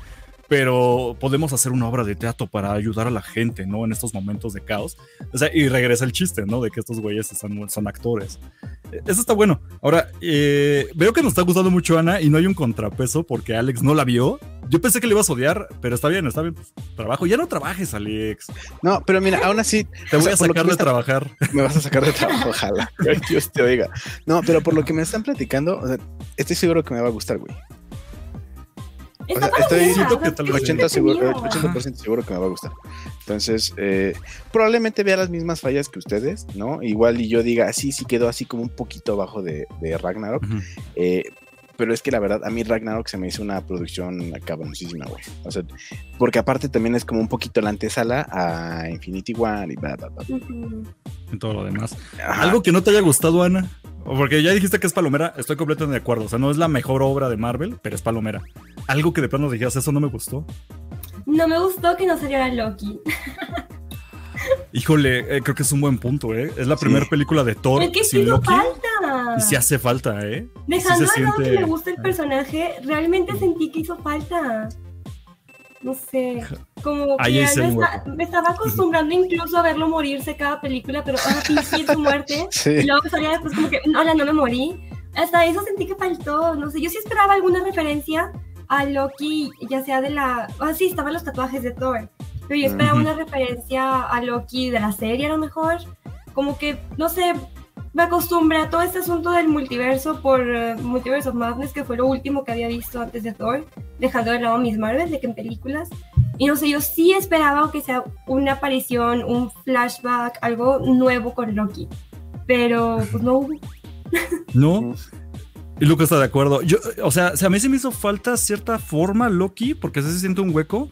pero podemos hacer una obra de teatro para ayudar a la gente, ¿no? En estos momentos de caos. O sea, y regresa el chiste, ¿no? De que estos güeyes son, son actores. Eh, Eso está bueno. Ahora, eh, veo que nos está gustando mucho Ana y no hay un contrapeso porque Alex no la vio. Yo pensé que le ibas a odiar, pero está bien, está bien. pues, trabajo. Ya no trabajes, Alex. No, pero mira, aún así, Te voy sea, a sacar de está- trabajar. me vas a sacar de trabajo, ojalá. Dios te oiga. No, pero por lo que me están platicando, o sea, estoy seguro que me va a gustar, güey. Está sea, estoy- o que sea, tal es vez- 80 seguro, entretenido. 80% seguro que me va a gustar. Entonces, eh, probablemente vea las mismas fallas que ustedes, ¿no? Igual y yo diga, sí, sí quedó así como un poquito abajo de, de Ragnarok. Eh, pero es que la verdad, a mí Ragnarok se me hizo una producción cabroncísima, güey. O sea, porque aparte también es como un poquito la antesala a Infinity War y bla, bla, bla. En todo lo demás. Ajá. Algo que no te haya gustado, Ana. Porque ya dijiste que es palomera, estoy completamente de acuerdo. O sea, no es la mejor obra de Marvel, pero es palomera. Algo que de plano dijeras, eso no me gustó. No me gustó que no saliera Loki. Híjole, eh, creo que es un buen punto, ¿eh? Es la Sí. primera película de Thor Es que sin hizo Loki. falta. Y sí hace falta, ¿eh? Dejando sí de lado que siente- me gusta el personaje, realmente sentí que hizo falta. No sé, como que es me, hueco. me estaba acostumbrando incluso a verlo morirse cada película, pero ahora fingir su muerte. Sí. Y luego salía después como que, hola, no me morí. Hasta eso sentí que faltó, no sé, yo sí esperaba alguna referencia a Loki, ya sea de la... Ah, sí, estaban los tatuajes de Thor, pero yo esperaba Ujú. una referencia a Loki de la serie a lo mejor. Como que, no sé, me acostumbré a todo este asunto del multiverso por eh, Multiverse of Madness, que fue lo último que había visto antes de Thor, dejando de lado Miss Marvel, de que en películas. Y no sé, yo sí esperaba que sea una aparición, un flashback, algo nuevo con Loki. Pero pues no hubo. ¿No? Y Luca está de acuerdo. Yo, o sea, a mí se me hizo falta cierta forma Loki, porque se siente un hueco,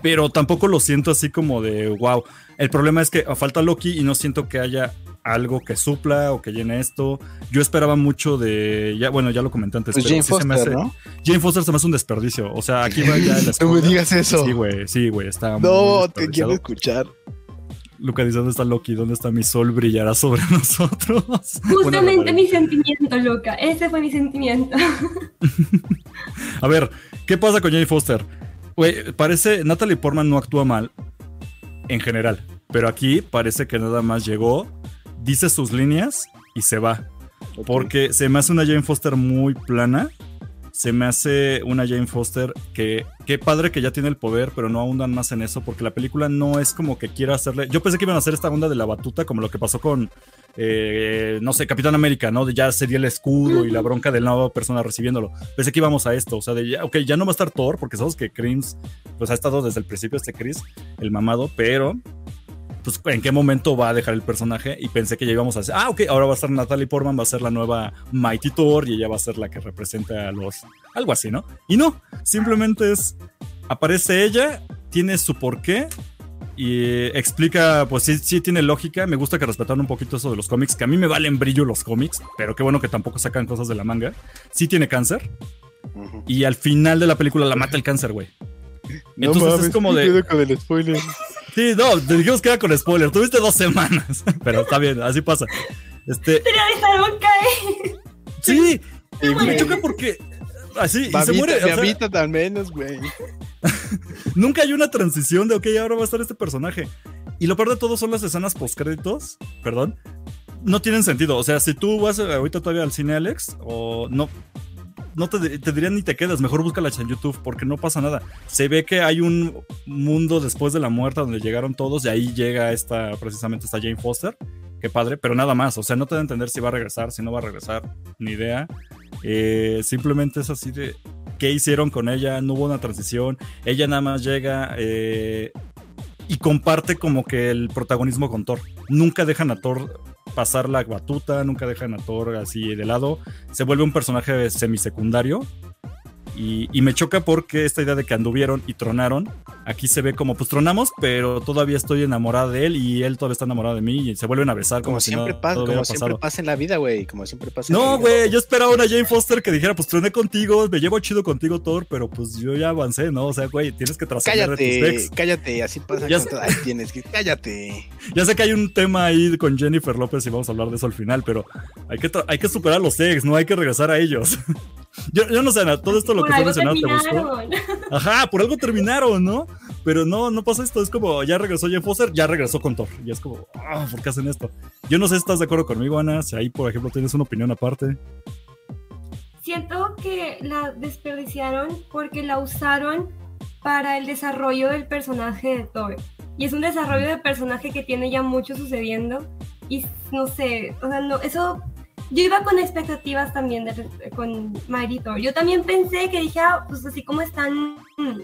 pero tampoco lo siento así como de wow. El problema es que falta Loki y no siento que haya algo que supla o que llene esto. Yo esperaba mucho de. Ya, bueno, ya lo comenté antes. Pues pero Jane sí se me Foster, hace- ¿no? Jane Foster se me hace un desperdicio. O sea, aquí va ya el No me digas eso. Sí, güey, sí, güey, está muy No, te quiero escuchar. Luca dice, ¿dónde está Loki? ¿Dónde está mi sol? Brillará sobre nosotros. Justamente mi sentimiento, Luca. Ese fue mi sentimiento. A ver, ¿qué pasa con Jane Foster? Güey, parece, Natalie Portman no actúa mal en general, pero aquí parece que nada más llegó, dice sus líneas y se va. Porque se me hace una Jane Foster muy plana. Se me hace una Jane Foster que, qué padre que ya tiene el poder, pero no ahondan más en eso, porque la película no es como que quiera hacerle. Yo pensé que iban a hacer esta onda de la batuta, como lo que pasó con, eh, no sé, Capitán América, ¿no? De ya sería el escudo y la bronca de la nueva persona recibiéndolo. Pensé que íbamos a esto, o sea, de ya, ok, ya no va a estar Thor, porque sabemos que Crims, pues ha estado desde el principio este Chris, el mamado, pero pues en qué momento va a dejar el personaje y pensé que ya íbamos a decir, ah, ok, ahora va a ser Natalie Portman, va a ser la nueva Mighty Thor y ella va a ser la que represente a los, algo así, ¿no? Y no, simplemente es, aparece ella, tiene su porqué y explica, pues sí, sí tiene lógica, me gusta que respetaron un poquito eso de los cómics, que a mí me valen brillo los cómics, pero qué bueno que tampoco sacan cosas de la manga. Sí tiene cáncer y al final de la película la mata el cáncer, güey. Entonces es como de- quedo con el spoiler. Sí, no, te dijimos que era con spoiler. Tuviste dos semanas, pero está bien, así pasa. Este, sí, me choca porque así y se muere. o sea, babita al menos, güey. nunca hay una transición de ok, ahora va a estar este personaje. Y lo peor de todo son las escenas postcréditos, perdón. No tienen sentido. O sea, si tú vas ahorita todavía al cine, Alex, o no. No te, dirían ni te quedas, mejor búscalas en YouTube porque no pasa nada. Se ve que hay un mundo después de la muerte donde llegaron todos y ahí llega esta, precisamente esta Jane Foster. Qué padre, pero nada más. O sea, no te da a entender si va a regresar, si no va a regresar, ni idea. Eh, simplemente es así de qué hicieron con ella, no hubo una transición. Ella nada más llega eh, y comparte como que el protagonismo con Thor. Nunca dejan a Thor pasar la batuta, nunca dejan a Thor así de lado. Se vuelve un personaje semisecundario. Y, y me choca porque esta idea de que anduvieron y tronaron, aquí se ve como pues tronamos, pero todavía estoy enamorada de él y él todavía está enamorado de mí y se vuelven a besar como, Como si siempre no, pasa, como siempre pasa en la vida, güey. Como siempre pasa. en la No, güey, yo esperaba una Jane Foster que dijera, pues troné contigo, me llevo chido contigo, Thor, pero pues yo ya avancé, ¿no? O sea, güey, tienes que trascender de tus Cállate, cállate, así pasa Ya sé. tienes que cállate. Ya sé que hay un tema ahí con Jennifer López y vamos a hablar de eso al final, pero hay que, hay que superar los ex, no hay que regresar a ellos. yo, yo no sé, Ana, todo esto lo que algo mencionando te gustó. Ajá, por algo terminaron, ¿no? Pero no, no pasa esto. Es como, ya regresó Jane Foster, ya regresó con Thor. Y es como, ah, ¿por qué hacen esto? Yo no sé si estás de acuerdo conmigo, Ana. Si ahí, por ejemplo, tienes una opinión aparte. Siento que la desperdiciaron porque la usaron para el desarrollo del personaje de Thor. Y es un desarrollo de personaje que tiene ya mucho sucediendo. Y no sé, o sea, no, eso. Yo iba con expectativas también de, con Thor. Yo también pensé que dije, ah, pues así como están. mm,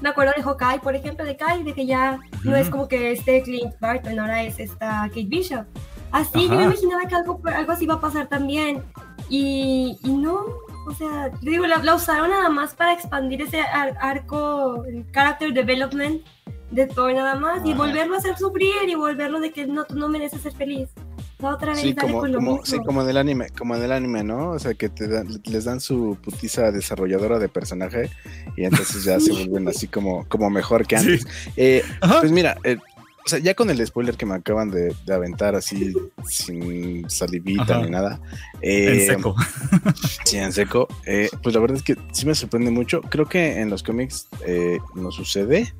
Me acuerdo de Hawkeye, por ejemplo, de Kai, de que ya no es Ujú. como que este Clint Barton, ahora es esta Kate Bishop. Así, yo Ajá. me imaginaba que algo, algo así iba a pasar también. Y, y no, o sea, yo digo, la, la usaron nada más para expandir ese ar- arco, el character development de Thor nada más, y Ajá. volverlo a hacer sufrir y volverlo de que no, tú no mereces ser feliz. La otra vez Sí, como, con lo como, mismo. sí, como en el anime, como en el anime, ¿no? O sea, que te dan, les dan su putiza desarrolladora de personaje y entonces ya se vuelven así como, como mejor que antes. Eh, Ajá. pues mira, eh, o sea, ya con el spoiler que me acaban de, de aventar así sin salivita Ajá. ni nada. en eh, seco. Sí, en seco. Eh, pues la verdad es que sí me sorprende mucho. Creo que en los cómics eh, no sucede,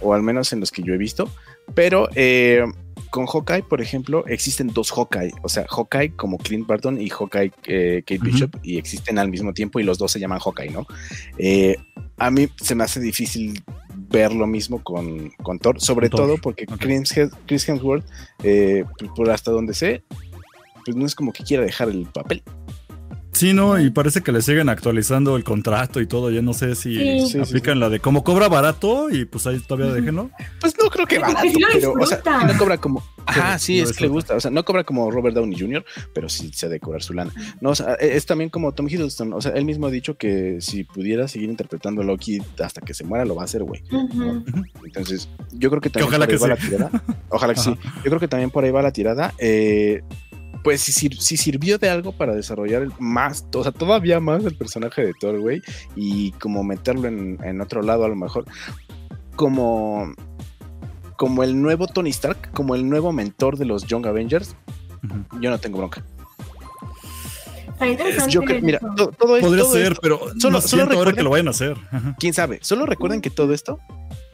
o al menos en los que yo he visto, pero eh, con Hawkeye, por ejemplo, existen dos Hawkeye, o sea, Hawkeye como Clint Barton y Hawkeye eh, Kate. Bishop, y existen al mismo tiempo y los dos se llaman Hawkeye, ¿no? Eh, a mí se me hace difícil ver lo mismo con, con Thor, sobre Thor, todo porque ok. Chris, Hem- Chris Hemsworth, eh, pues, por hasta donde sé, pues no es como que quiera dejar el papel. Sí, no, y parece que le siguen actualizando el contrato y todo. Ya no sé si Sí. Sí, sí, aplican la de como cobra barato y pues ahí todavía déjenlo. Pues no creo que que barato, pero o sea, no cobra como. Ajá, sí, es que le gusta. O sea, no cobra como Robert Downey Jr., pero sí se ha de cobrar su lana. No, o sea, e, es también como Tom Hiddleston. O sea, él mismo ha dicho que si pudiera seguir interpretando a Loki hasta que se muera, lo va a hacer, güey. Entonces, yo creo que también ojalá por ahí que va sí. la tirada. Ojalá que sí. Yo creo que también por ahí va la tirada. Eh, pues si, sir- si sirvió de algo para desarrollar el más, o sea, todavía más el personaje de Thor, güey, y como meterlo en, en otro lado a lo mejor, como, como el nuevo Tony Stark, como el nuevo mentor de los Young Avengers, yo no tengo bronca. Yo creo- mira, todo esto, Podría todo ser, esto- pero solo- no solo siento ahora que lo vayan a hacer. Ajá. quién sabe. Solo recuerden que todo esto,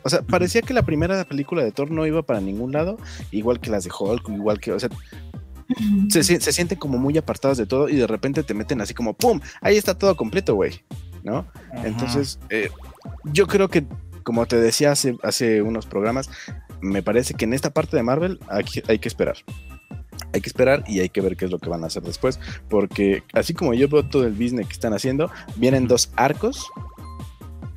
o sea, parecía que la primera película de Thor no iba para ningún lado, igual que las de Hulk, igual que, o sea, se, sienten como muy apartados de todo y de repente te meten así como ¡pum! Ahí está todo completo, güey. ¿No? Ajá. Entonces, eh, yo creo que, como te decía hace, hace unos programas, me parece que en esta parte de Marvel hay, que- hay que esperar. Hay que esperar y hay que ver qué es lo que van a hacer después. Porque así como yo veo todo el business que están haciendo, vienen dos arcos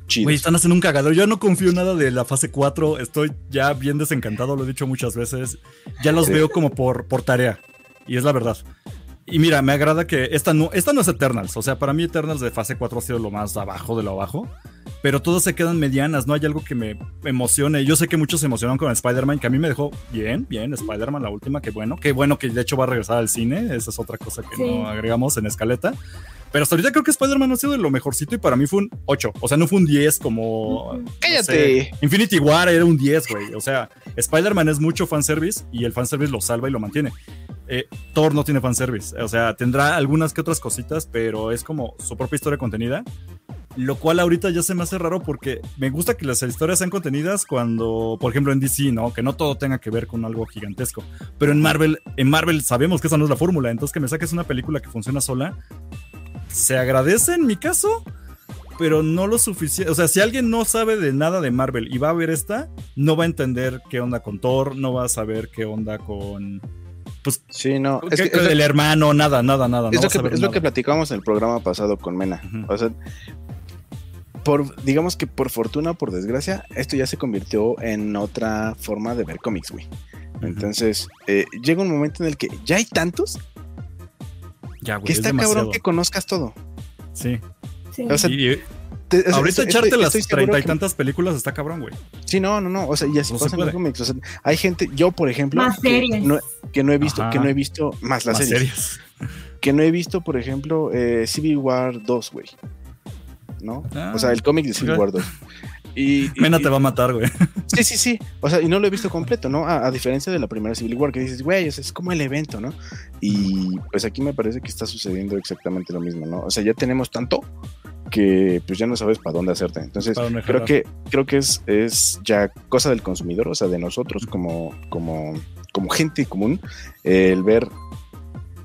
chidos. Güey, están haciendo un cagadero. Yo no confío en nada de la fase 4. Estoy ya bien desencantado, lo he dicho muchas veces. Ya los Sí. veo como por, por tarea. Y es la verdad. Y mira, me agrada que esta no, esta no es Eternals. O sea, para mí Eternals de fase 4 ha sido lo más abajo de lo abajo. Pero todas se quedan medianas. No hay algo que me emocione. Yo sé que muchos se emocionaron con Spider-Man, que a mí me dejó bien, bien. Spider-Man, la última, qué bueno. Qué bueno que de hecho va a regresar al cine. Esa es otra cosa que Sí. no agregamos en escaleta. Pero hasta ahorita creo que Spider-Man ha sido de lo mejorcito y para mí fue un 8. O sea, no fue un 10 como. Ujú. no sé, ¡Cállate! Infinity War era un 10, güey. O sea, Spider-Man es mucho fanservice y el fanservice lo salva y lo mantiene. Eh, Thor no tiene fanservice. O sea, tendrá algunas que otras cositas, pero es como su propia historia contenida. Lo cual ahorita ya se me hace raro porque me gusta que las historias sean contenidas cuando, por ejemplo, en DC, ¿no? Que no todo tenga que ver con algo gigantesco. Pero en Marvel, en Marvel sabemos que esa no es la fórmula. Entonces que me saques una película que funciona sola, se agradece en mi caso, pero no lo suficiente. O sea, si alguien no sabe de nada de Marvel y va a ver esta, no va a entender qué onda con Thor, no va a saber qué onda con. Pues Sí, no. Es, que- es lo- el hermano, nada, nada, nada. es no lo que, es lo que nada. platicamos en el programa pasado con Mena. O sea, por, digamos que por fortuna o por desgracia, esto ya se convirtió en otra forma de ver cómics, güey. Entonces, eh, llega un momento en el que ya hay tantos ya, güey, que es está demasiado. cabrón que conozcas todo. Sí. Sí. O sea, Y, Te- o sea, ahorita estoy- echarte estoy- las treinta y que- tantas películas está cabrón, güey. Sí, no, no, no. O sea, y así No se pasa en los cómics. O sea, hay gente, yo por ejemplo, Más que series. no, que no he visto, Ajá. que no he visto más las Más series, series. que no he visto, por ejemplo, eh, Civil War 2, güey. ¿No? Ah, o sea, el cómic de Civil. War 2. Y, Mena y- te va a matar, güey. Sí, sí, sí. O sea, y no lo he visto completo, ¿no? A, a diferencia de la primera Civil War, que dices, güey, sea, es como el evento, ¿no? Y pues aquí me parece que está sucediendo exactamente lo mismo, ¿no? O sea, ya tenemos tanto que pues ya no sabes para dónde hacerte. Entonces, dónde creo que, creo que es, es ya cosa del consumidor, o sea, de nosotros como, como, como gente común, eh, el ver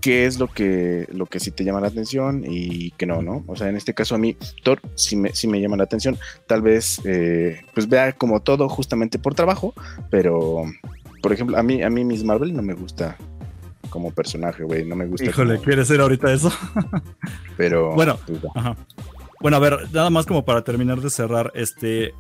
qué es lo que, lo que sí te llama la atención y que no, ¿no? O sea, en este caso a mí, Thor sí me, sí me llama la atención. Tal vez, eh, pues vea como todo justamente por trabajo, pero, por ejemplo, a mí, a mí Miss Marvel no me gusta como personaje, güey, no me gusta. Híjole, como- ¿quieres ser ahorita eso? pero, Bueno. pues. Ajá. Bueno, a ver, nada más como para terminar de cerrar, este.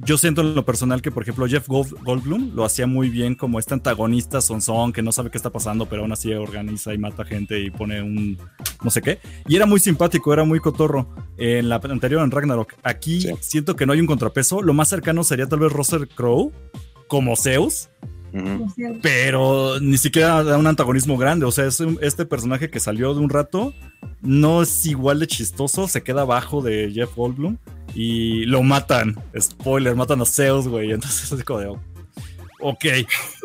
Yo siento en lo personal que, por ejemplo, Jeff Gold- Goldblum lo hacía muy bien como este antagonista sonzón que no sabe qué está pasando, pero aún así organiza y mata gente y pone un no sé qué. Y era muy simpático, era muy cotorro. En la anterior, en Ragnarok, aquí Sí. siento que no hay un contrapeso. Lo más cercano sería tal vez Russell Crowe como Zeus, pero ni siquiera da un antagonismo grande. O sea, es un- este personaje que salió de un rato no es igual de chistoso, se queda abajo de Jeff Goldblum y lo matan. Spoiler, matan a Zeus, güey. Entonces es como de. oh, Ok,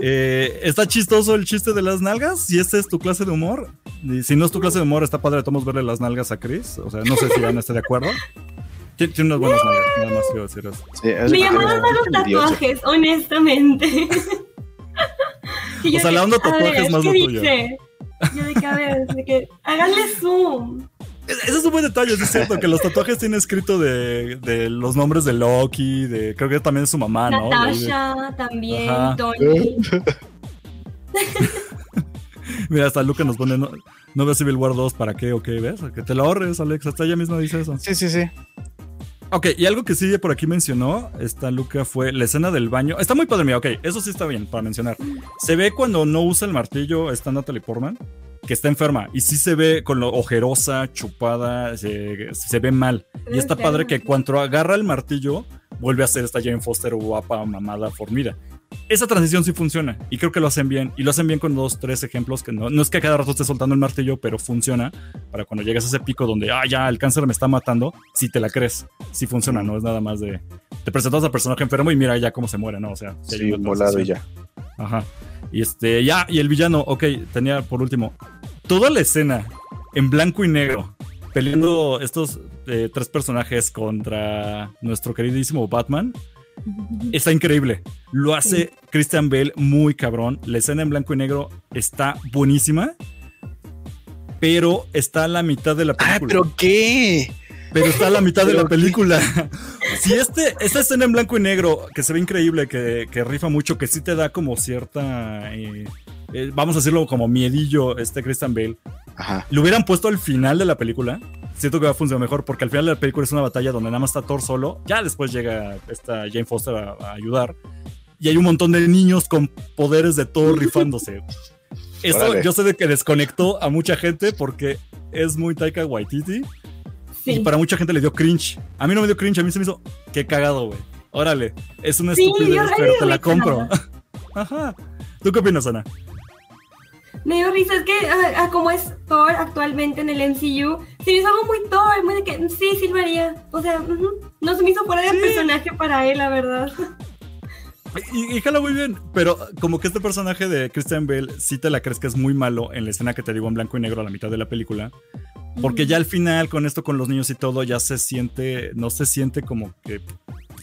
eh, está chistoso el chiste de las nalgas. Si este es tu clase de humor, y si no es tu clase de humor, está padre de todos verle las nalgas a Chris. O sea, no sé si van a estar de acuerdo. Tiene, tiene unas buenas nalgas, nada más quiero decir eso. Sí, es Me llamaron más los tatuajes, honestamente. O sea, la onda a tatuaje ver, es más ¿qué lo tuyo. dice? Yo de que, a ver, de que, háganle zoom. Ese es un buen detalle, es cierto, que los tatuajes tienen escrito de, de los nombres de Loki, de creo que también es su mamá, ¿no? De- Natasha también, Ajá. Tony. mira, hasta Luca nos pone, no, no veo Civil War 2, ¿para qué? Ok, ¿ves? Que te lo ahorres, Alex, hasta ella misma dice eso. Sí, sí, sí. Ok, y algo que sí por aquí mencionó, esta Luca, fue la escena del baño. Está muy padre, mira, ok, eso sí está bien para mencionar. Se ve cuando no usa el martillo esta Natalie Portman, que está enferma, y sí se ve con lo ojerosa, chupada, se, se ve mal. Y está padre que cuando agarra el martillo, vuelve a ser esta Jane Foster guapa, mamada, formida. Esa transición sí funciona y creo que lo hacen bien. Y lo hacen bien con dos, tres ejemplos que no, no es que a cada rato esté soltando el martillo, pero funciona para cuando llegas a ese pico donde, ah, ya, el cáncer me está matando, si te la crees, sí funciona, no es nada más de. Te presentas al personaje enfermo y mira ya cómo se muere, ¿no? O sea, sí volado y ya. Ajá. Y este, ya, y el villano, ok, tenía por último, toda la escena en blanco y negro, peleando estos eh, tres personajes contra nuestro queridísimo Batman, está increíble. Lo hace Christian Bale muy cabrón. La escena en blanco y negro está buenísima, pero está a la mitad de la Ah, película. pero qué. Pero está a la mitad de la película. si este, esta escena en blanco y negro, que se ve increíble, que, que rifa mucho, que sí te da como cierta, eh, eh, vamos a decirlo como miedillo, este Christian Bale, Ajá. lo hubieran puesto al final de la película, siento que va a funcionar mejor, porque al final de la película es una batalla donde nada más está Thor solo, ya después llega esta Jane Foster a, a ayudar, y hay un montón de niños con poderes de Thor rifándose. Eso Órale. yo sé de que desconectó a mucha gente porque es muy Taika Waititi. Y para mucha gente le dio cringe. A mí no me dio cringe, a mí se me hizo. Qué cagado, güey. Órale, es una Sí, estupidez, pero te la compro. Ajá. ¿Tú qué opinas, Ana? Me dio risa, es que ah, como es Thor actualmente en el MCU, se me hizo algo muy Thor, muy de que sí, sí lo haría. O sea, no se me hizo fuera de Sí. personaje para él, la verdad. Y, y jala muy bien, pero como que este personaje de Christian Bale sí te la crees que es muy malo en la escena que te digo en blanco y negro a la mitad de la película. Porque ya al final, con esto, con los niños y todo, ya se siente, no se siente como que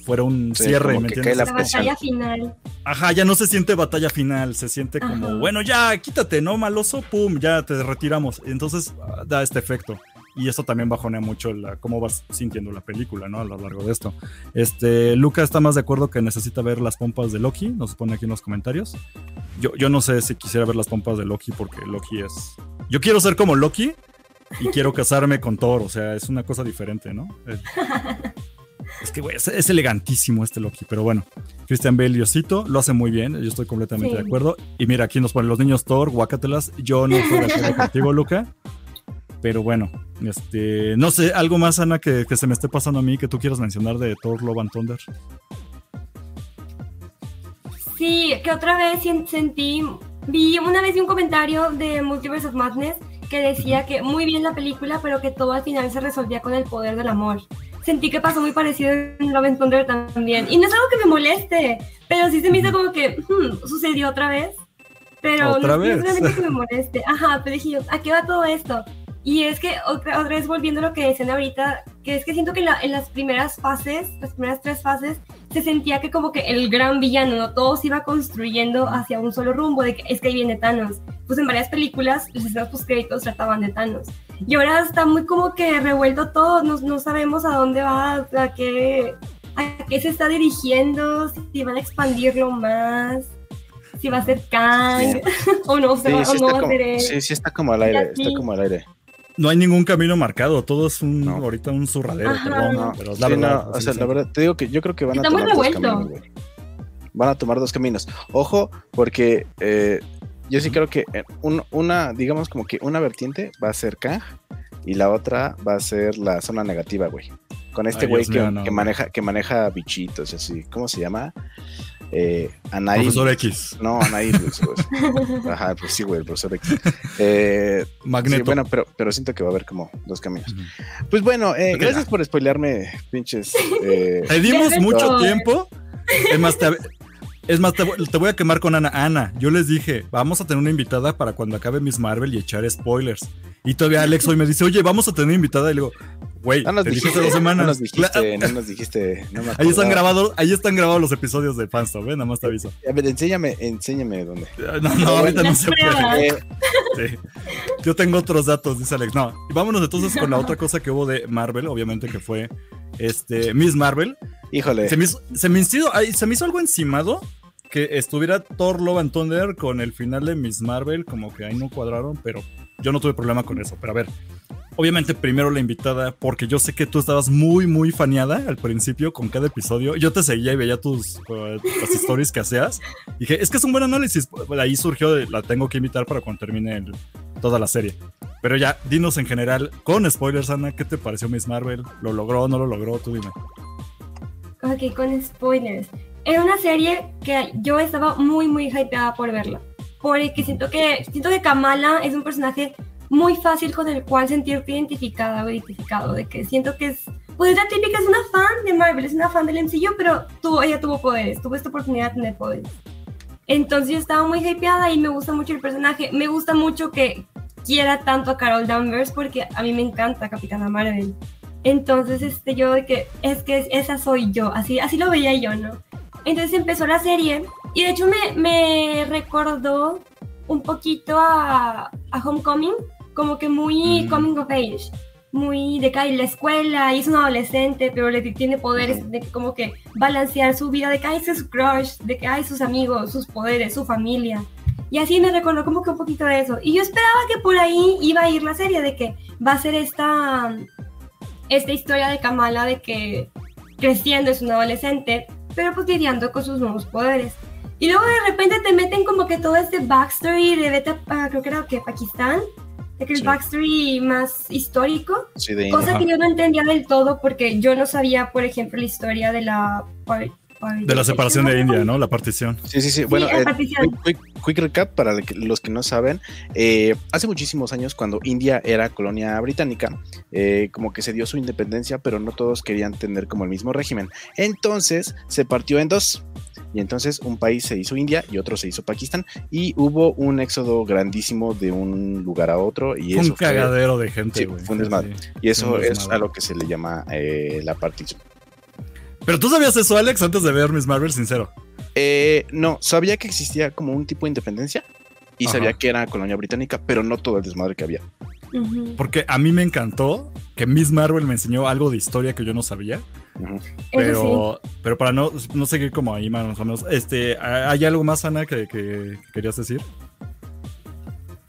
fuera un Sí, cierre, como ¿me entiendes? La batalla final. Ajá, ya no se siente batalla final, se siente como, bueno, ya, quítate, ¿no? Maloso, pum, ya te retiramos. Entonces da este efecto. Y eso también bajonea mucho la, cómo vas sintiendo la película, ¿no? A lo largo de esto. Este, Luca está más de acuerdo que necesita ver las pompas de Loki, nos pone aquí en los comentarios. Yo, yo no sé si quisiera ver las pompas de Loki porque Loki es... Yo quiero ser como Loki y quiero casarme con Thor, o sea, es una cosa diferente, ¿no? Eh, Es que, güey, es, es elegantísimo este Loki, pero bueno. Christian Bale Diosito lo hace muy bien, yo estoy completamente Sí. de acuerdo. Y mira, aquí nos ponen los niños Thor, guácatelas. Yo no estoy de acuerdo contigo, Luca. Pero bueno, este, no sé, algo más, Ana, que, que se me esté pasando a mí que tú quieras mencionar de Thor Love and Thunder. Sí, que otra vez sentí, vi una vez vi un comentario de Multiverse of Madness que decía que muy bien la película, pero que todo al final se resolvía con el poder del amor. Sentí que pasó muy parecido en Love and Thunder también. Y no es algo que me moleste, pero sí se me hizo como que hmm, sucedió otra vez. Pero ¿Otra no vez? es realmente que me moleste. Ajá, pero dije yo, ¿a qué va todo esto? Y es que otra, otra vez volviendo a lo que decían ahorita, que es que siento que en, la- en las primeras fases, las primeras tres fases, se sentía que como que el gran villano, ¿no? Todo se iba construyendo hacia un solo rumbo, de que es que ahí viene Thanos. Pues en varias películas, los escenas postcréditos trataban de Thanos. Y ahora está muy como que revuelto todo, no, no sabemos a dónde va, a qué, a qué se está dirigiendo, si van a expandirlo más, si va a ser Kang, o no, Sí, sí o no va a como, ser él. sí, sí está como al aire, está como al aire. No hay ningún camino marcado, todo es un, No. ahorita un zurradero, Ajá. perdón, No, pero es la sí, verdad. no, o sea, la verdad, te digo que yo creo que van a muy tomar dos caminos, güey. Van a tomar dos caminos. Ojo, porque eh, yo sí creo que eh, un- una, digamos como que una vertiente va a ser Kang y la otra va a ser la zona negativa, güey. Con este Ay, güey que, mío, que güey. maneja, que maneja bichitos, así. ¿Cómo se llama? Eh, Anaí. Profesor X, No, Anaí. pues, pues. Ajá, pues sí, güey, el profesor X. Eh, Magneto. Sí, bueno, pero, pero siento que va a haber como dos caminos. Pues bueno, eh, gracias por spoilearme, pinches. eh, Te dimos mucho tiempo. Es más, te, es más te, voy- te voy a quemar con Ana. Ana, yo les dije, vamos a tener una invitada para cuando acabe Miss Marvel y echar spoilers. Y todavía Alex hoy me dice, oye, vamos a tener una invitada. Y le digo, güey, no nos te dijiste, dos semanas. no nos dijiste, no nos dijiste. No me Ahí están grabados, ahí están grabados los episodios de Fanstop, ¿eh? Nada más te aviso. A ver, enséñame, enséñame dónde. No, no, ahorita no se puede. Eh, Sí. Yo tengo otros datos, dice Alex. No, y vámonos entonces con la otra cosa que hubo de Marvel, obviamente que fue este Miss Marvel. híjole. Se me hizo, se me hizo- se me hizo algo encimado que estuviera Thor Love and Thunder con el final de Miss Marvel, como que ahí no cuadraron, pero yo no tuve problema con eso. Pero a ver, obviamente primero la invitada, porque yo sé que tú estabas muy, muy faneada al principio con cada episodio. Yo te seguía y veía tus uh, las stories que hacías. Dije, es que es un buen análisis. Ahí surgió, la tengo que invitar para cuando termine el- toda la serie. Pero ya, dinos en general, con spoilers, Ana, ¿qué te pareció Miss Marvel? ¿Lo logró no lo logró? Tú dime. Ok, con spoilers. Era una serie que yo estaba muy, muy hypeada por verla. Porque siento que, siento que Kamala es un personaje muy fácil con el cual sentirte identificada o identificado. De que siento que es, pues es la típica, es una fan de Marvel, es una fan del MCU, pero tuvo, ella tuvo poderes, tuvo esta oportunidad de tener poderes. Entonces yo estaba muy hypeada y me gusta mucho el personaje. Me gusta mucho que quiera tanto a Carol Danvers porque a mí me encanta Capitana Marvel. Entonces, este, yo de que, es que esa soy yo, así, así lo veía yo, ¿no? Entonces empezó la serie y de hecho me, me recordó un poquito a, a Homecoming, como que muy Mm. coming of age, muy de que hay la escuela y es un adolescente, pero le tiene poderes de como que balancear su vida, de que hay su crush, de que hay sus amigos, sus poderes, su familia. Y así me recordó como que un poquito de eso. Y yo esperaba que por ahí iba a ir la serie, de que va a ser esta, esta historia de Kamala, de que creciendo es un adolescente, pero pues lidiando con sus nuevos poderes. Y luego de repente te meten como que todo este backstory de vete a, creo que era que Pakistán, que el Sí. backstory más histórico, Sí, de cosa Ajá. que yo no entendía del todo porque yo no sabía, por ejemplo, la historia de la... De la separación de India, ¿no? La partición. Sí, sí, sí. Bueno, eh, quick, quick- quick recap para los que no saben. eh, hace muchísimos años, cuando India era colonia británica, eh, como que se dio su independencia, pero no todos querían tener como el mismo régimen. Entonces se partió en dos. Y entonces un país se hizo India y otro se hizo Pakistán. Y hubo un éxodo grandísimo de un lugar a otro. Y Fue eso un fue- cagadero de gente, Sí, fue un desmadre. Sí. y eso un es a lo que se le llama eh, la partición. Pero tú sabías eso, Alex, antes de ver Miss Marvel, sincero. Eh, no, sabía que existía como un tipo de independencia y Ajá. sabía que era colonia británica, pero no todo el desmadre que había. Porque a mí me encantó que Miss Marvel me enseñó algo de historia que yo no sabía. Sí. Pero, pero para no, no seguir como ahí más o menos. Este, ¿hay algo más, Ana, que, que querías decir?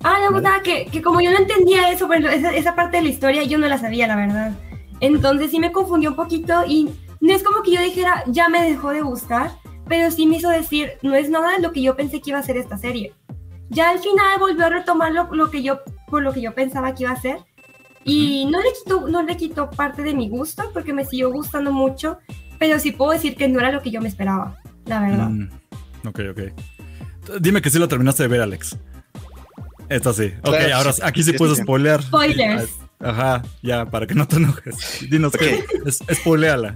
Ah, no, pues nada, que, que como yo no entendía eso, por ejemplo, esa, esa parte de la historia yo no la sabía, la verdad. Entonces sí me confundió un poquito y no es como que yo dijera, ya me dejó de gustar, pero sí me hizo decir, no es nada de lo que yo pensé que iba a ser esta serie. Ya al final volvió a retomar lo, lo que yo, por lo que yo pensaba que iba a ser. Y no le, quitó, no le quitó parte de mi gusto porque me siguió gustando mucho, pero sí puedo decir que no era lo que yo me esperaba, la verdad. Mm, ok, ok. Dime que sí lo terminaste de ver, Alex. Esta sí. Ok, Claro, ahora sí. aquí sí sí. spoilear. Spoilers. Ajá, ya, para que no te enojes. Dinos que es, spoileala.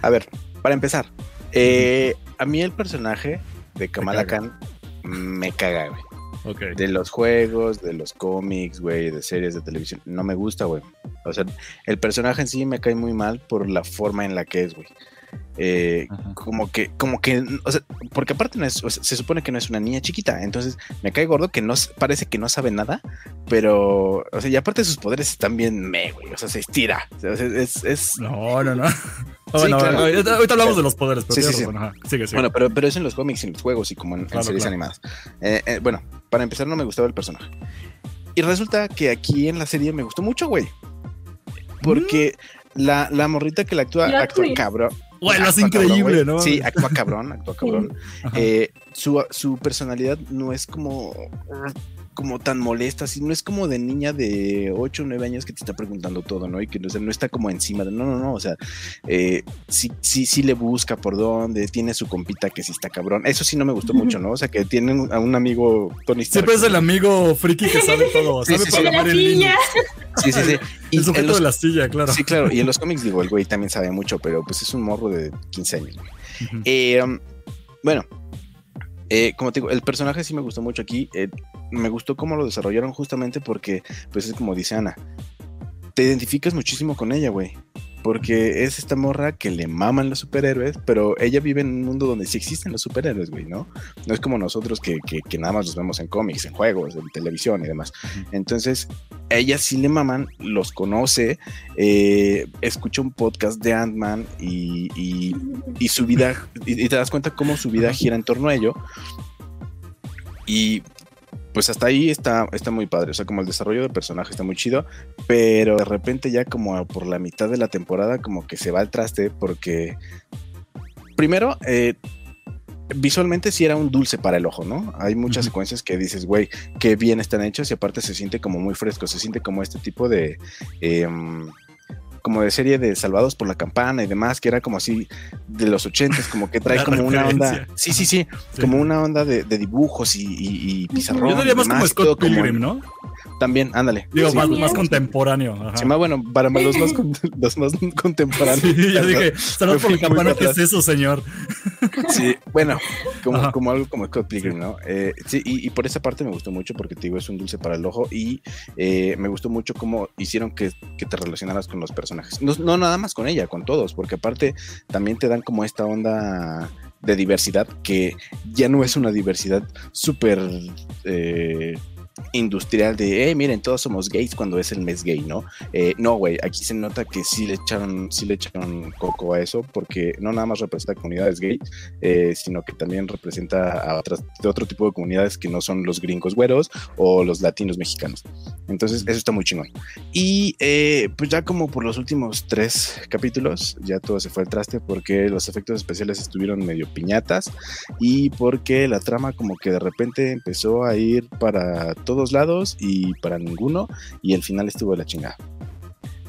A ver, para empezar, eh, a mí el personaje de Kamala. Khan me caga, güey. Ok. De los juegos, de los cómics, güey, de series de televisión, no me gusta, güey. O sea, el personaje en sí me cae muy mal por la forma en la que es, güey. Eh, como que, como que, o sea, porque aparte no es, o sea, se supone que no es una niña chiquita, entonces me cae gordo que no, parece que no sabe nada, pero, o sea, y aparte sus poderes están bien me, güey, o sea, se estira, o sea, es, es, No, no, no. Ah, bueno, claro. ahorita, ahorita hablamos de los poderes, pero Sí, sí, razón. Sigue, sigue. Bueno, pero, pero es en los cómics, en los juegos y como en, series claro. animadas. Eh, eh, bueno, para empezar no me gustaba el personaje. Y resulta que aquí en la serie me gustó mucho, güey. Porque la, la morrita que la actúa, actúa cabrón. Güey, lo hace cabrón, increíble. ¿no? Sí, actúa cabrón, actúa cabrón. Eh, su, su personalidad no es como como tan molesta, así no es como de niña de 8 o 9 años que te está preguntando todo, ¿no? Y que o sea, no está como encima de, no, no, no, o sea, eh, sí, sí, sí le busca por dónde, tiene su compita que sí está cabrón, eso sí no me gustó mucho, ¿no? O sea, que tiene un- a un amigo Tony Stark. Siempre es el amigo friki que sabe todo. Sí, sabe sí, sí. El en línea. silla. Sí, sí, sí. Y El en sujeto los- de la silla, claro. Sí, claro, y en los cómics digo, el güey también sabe mucho, pero pues es un morro de 15 años. Eh, um, bueno, eh, como te digo, el personaje sí me gustó mucho aquí. eh, me gustó cómo lo desarrollaron justamente porque, pues es como dice Ana, te identificas muchísimo con ella, güey. Porque es esta morra que le maman los superhéroes, pero ella vive en un mundo donde sí existen los superhéroes, güey, ¿no? No es como nosotros que, que- que nada más los vemos en cómics, en juegos, en televisión y demás. Entonces, a ella sí le maman, los conoce, eh, escucha un podcast de Ant-Man y, y- y su vida, y, y te das cuenta cómo su vida gira en torno a ello. Y pues hasta ahí está, está muy padre, o sea, como el desarrollo del personaje está muy chido, pero de repente ya como por la mitad de la temporada como que se va al traste porque primero, eh, visualmente sí era un dulce para el ojo, ¿no? Hay muchas secuencias que dices, güey, qué bien están hechos y aparte se siente como muy fresco, se siente como este tipo de... em, como de serie de Salvados por la Campana y demás, que era como así de los ochentas, como que trae La como una onda, sí, sí, sí, Sí. como una onda de, de dibujos y, y, y pizarrón. Yo diría más como demás, Scott Pilgrim, ¿no? También, ándale. Digo, Sí. más, contemporáneo. Ajá. Sí, más bueno, para los más, con- los más contemporáneos. Sí, yo dije, salud por la campana, ¿qué es eso, señor? Sí, bueno, como, algo como Scott Pilgrim, ¿no? Eh, sí, y, y por esa parte me gustó mucho porque te digo, es un dulce para el ojo y eh, me gustó mucho cómo hicieron que, que te relacionaras con los personajes No, no nada más con ella, con todos, porque aparte también te dan como esta onda de diversidad que ya no es una diversidad súper eh, industrial de, hey, miren, todos somos gays cuando es el mes gay, ¿no? Eh, no, güey, aquí se nota que sí le echaron, sí le echaron coco a eso, porque no nada más representa comunidades gay, eh, sino que también representa a otras, de otro tipo de comunidades que no son los gringos güeros o los latinos mexicanos. Entonces, eso está muy chingón. Y eh, pues ya como por los últimos tres capítulos, ya todo se fue al traste porque los efectos especiales estuvieron medio piñatas y porque la trama como que de repente empezó a ir para todos lados y para ninguno y el final estuvo de la chingada.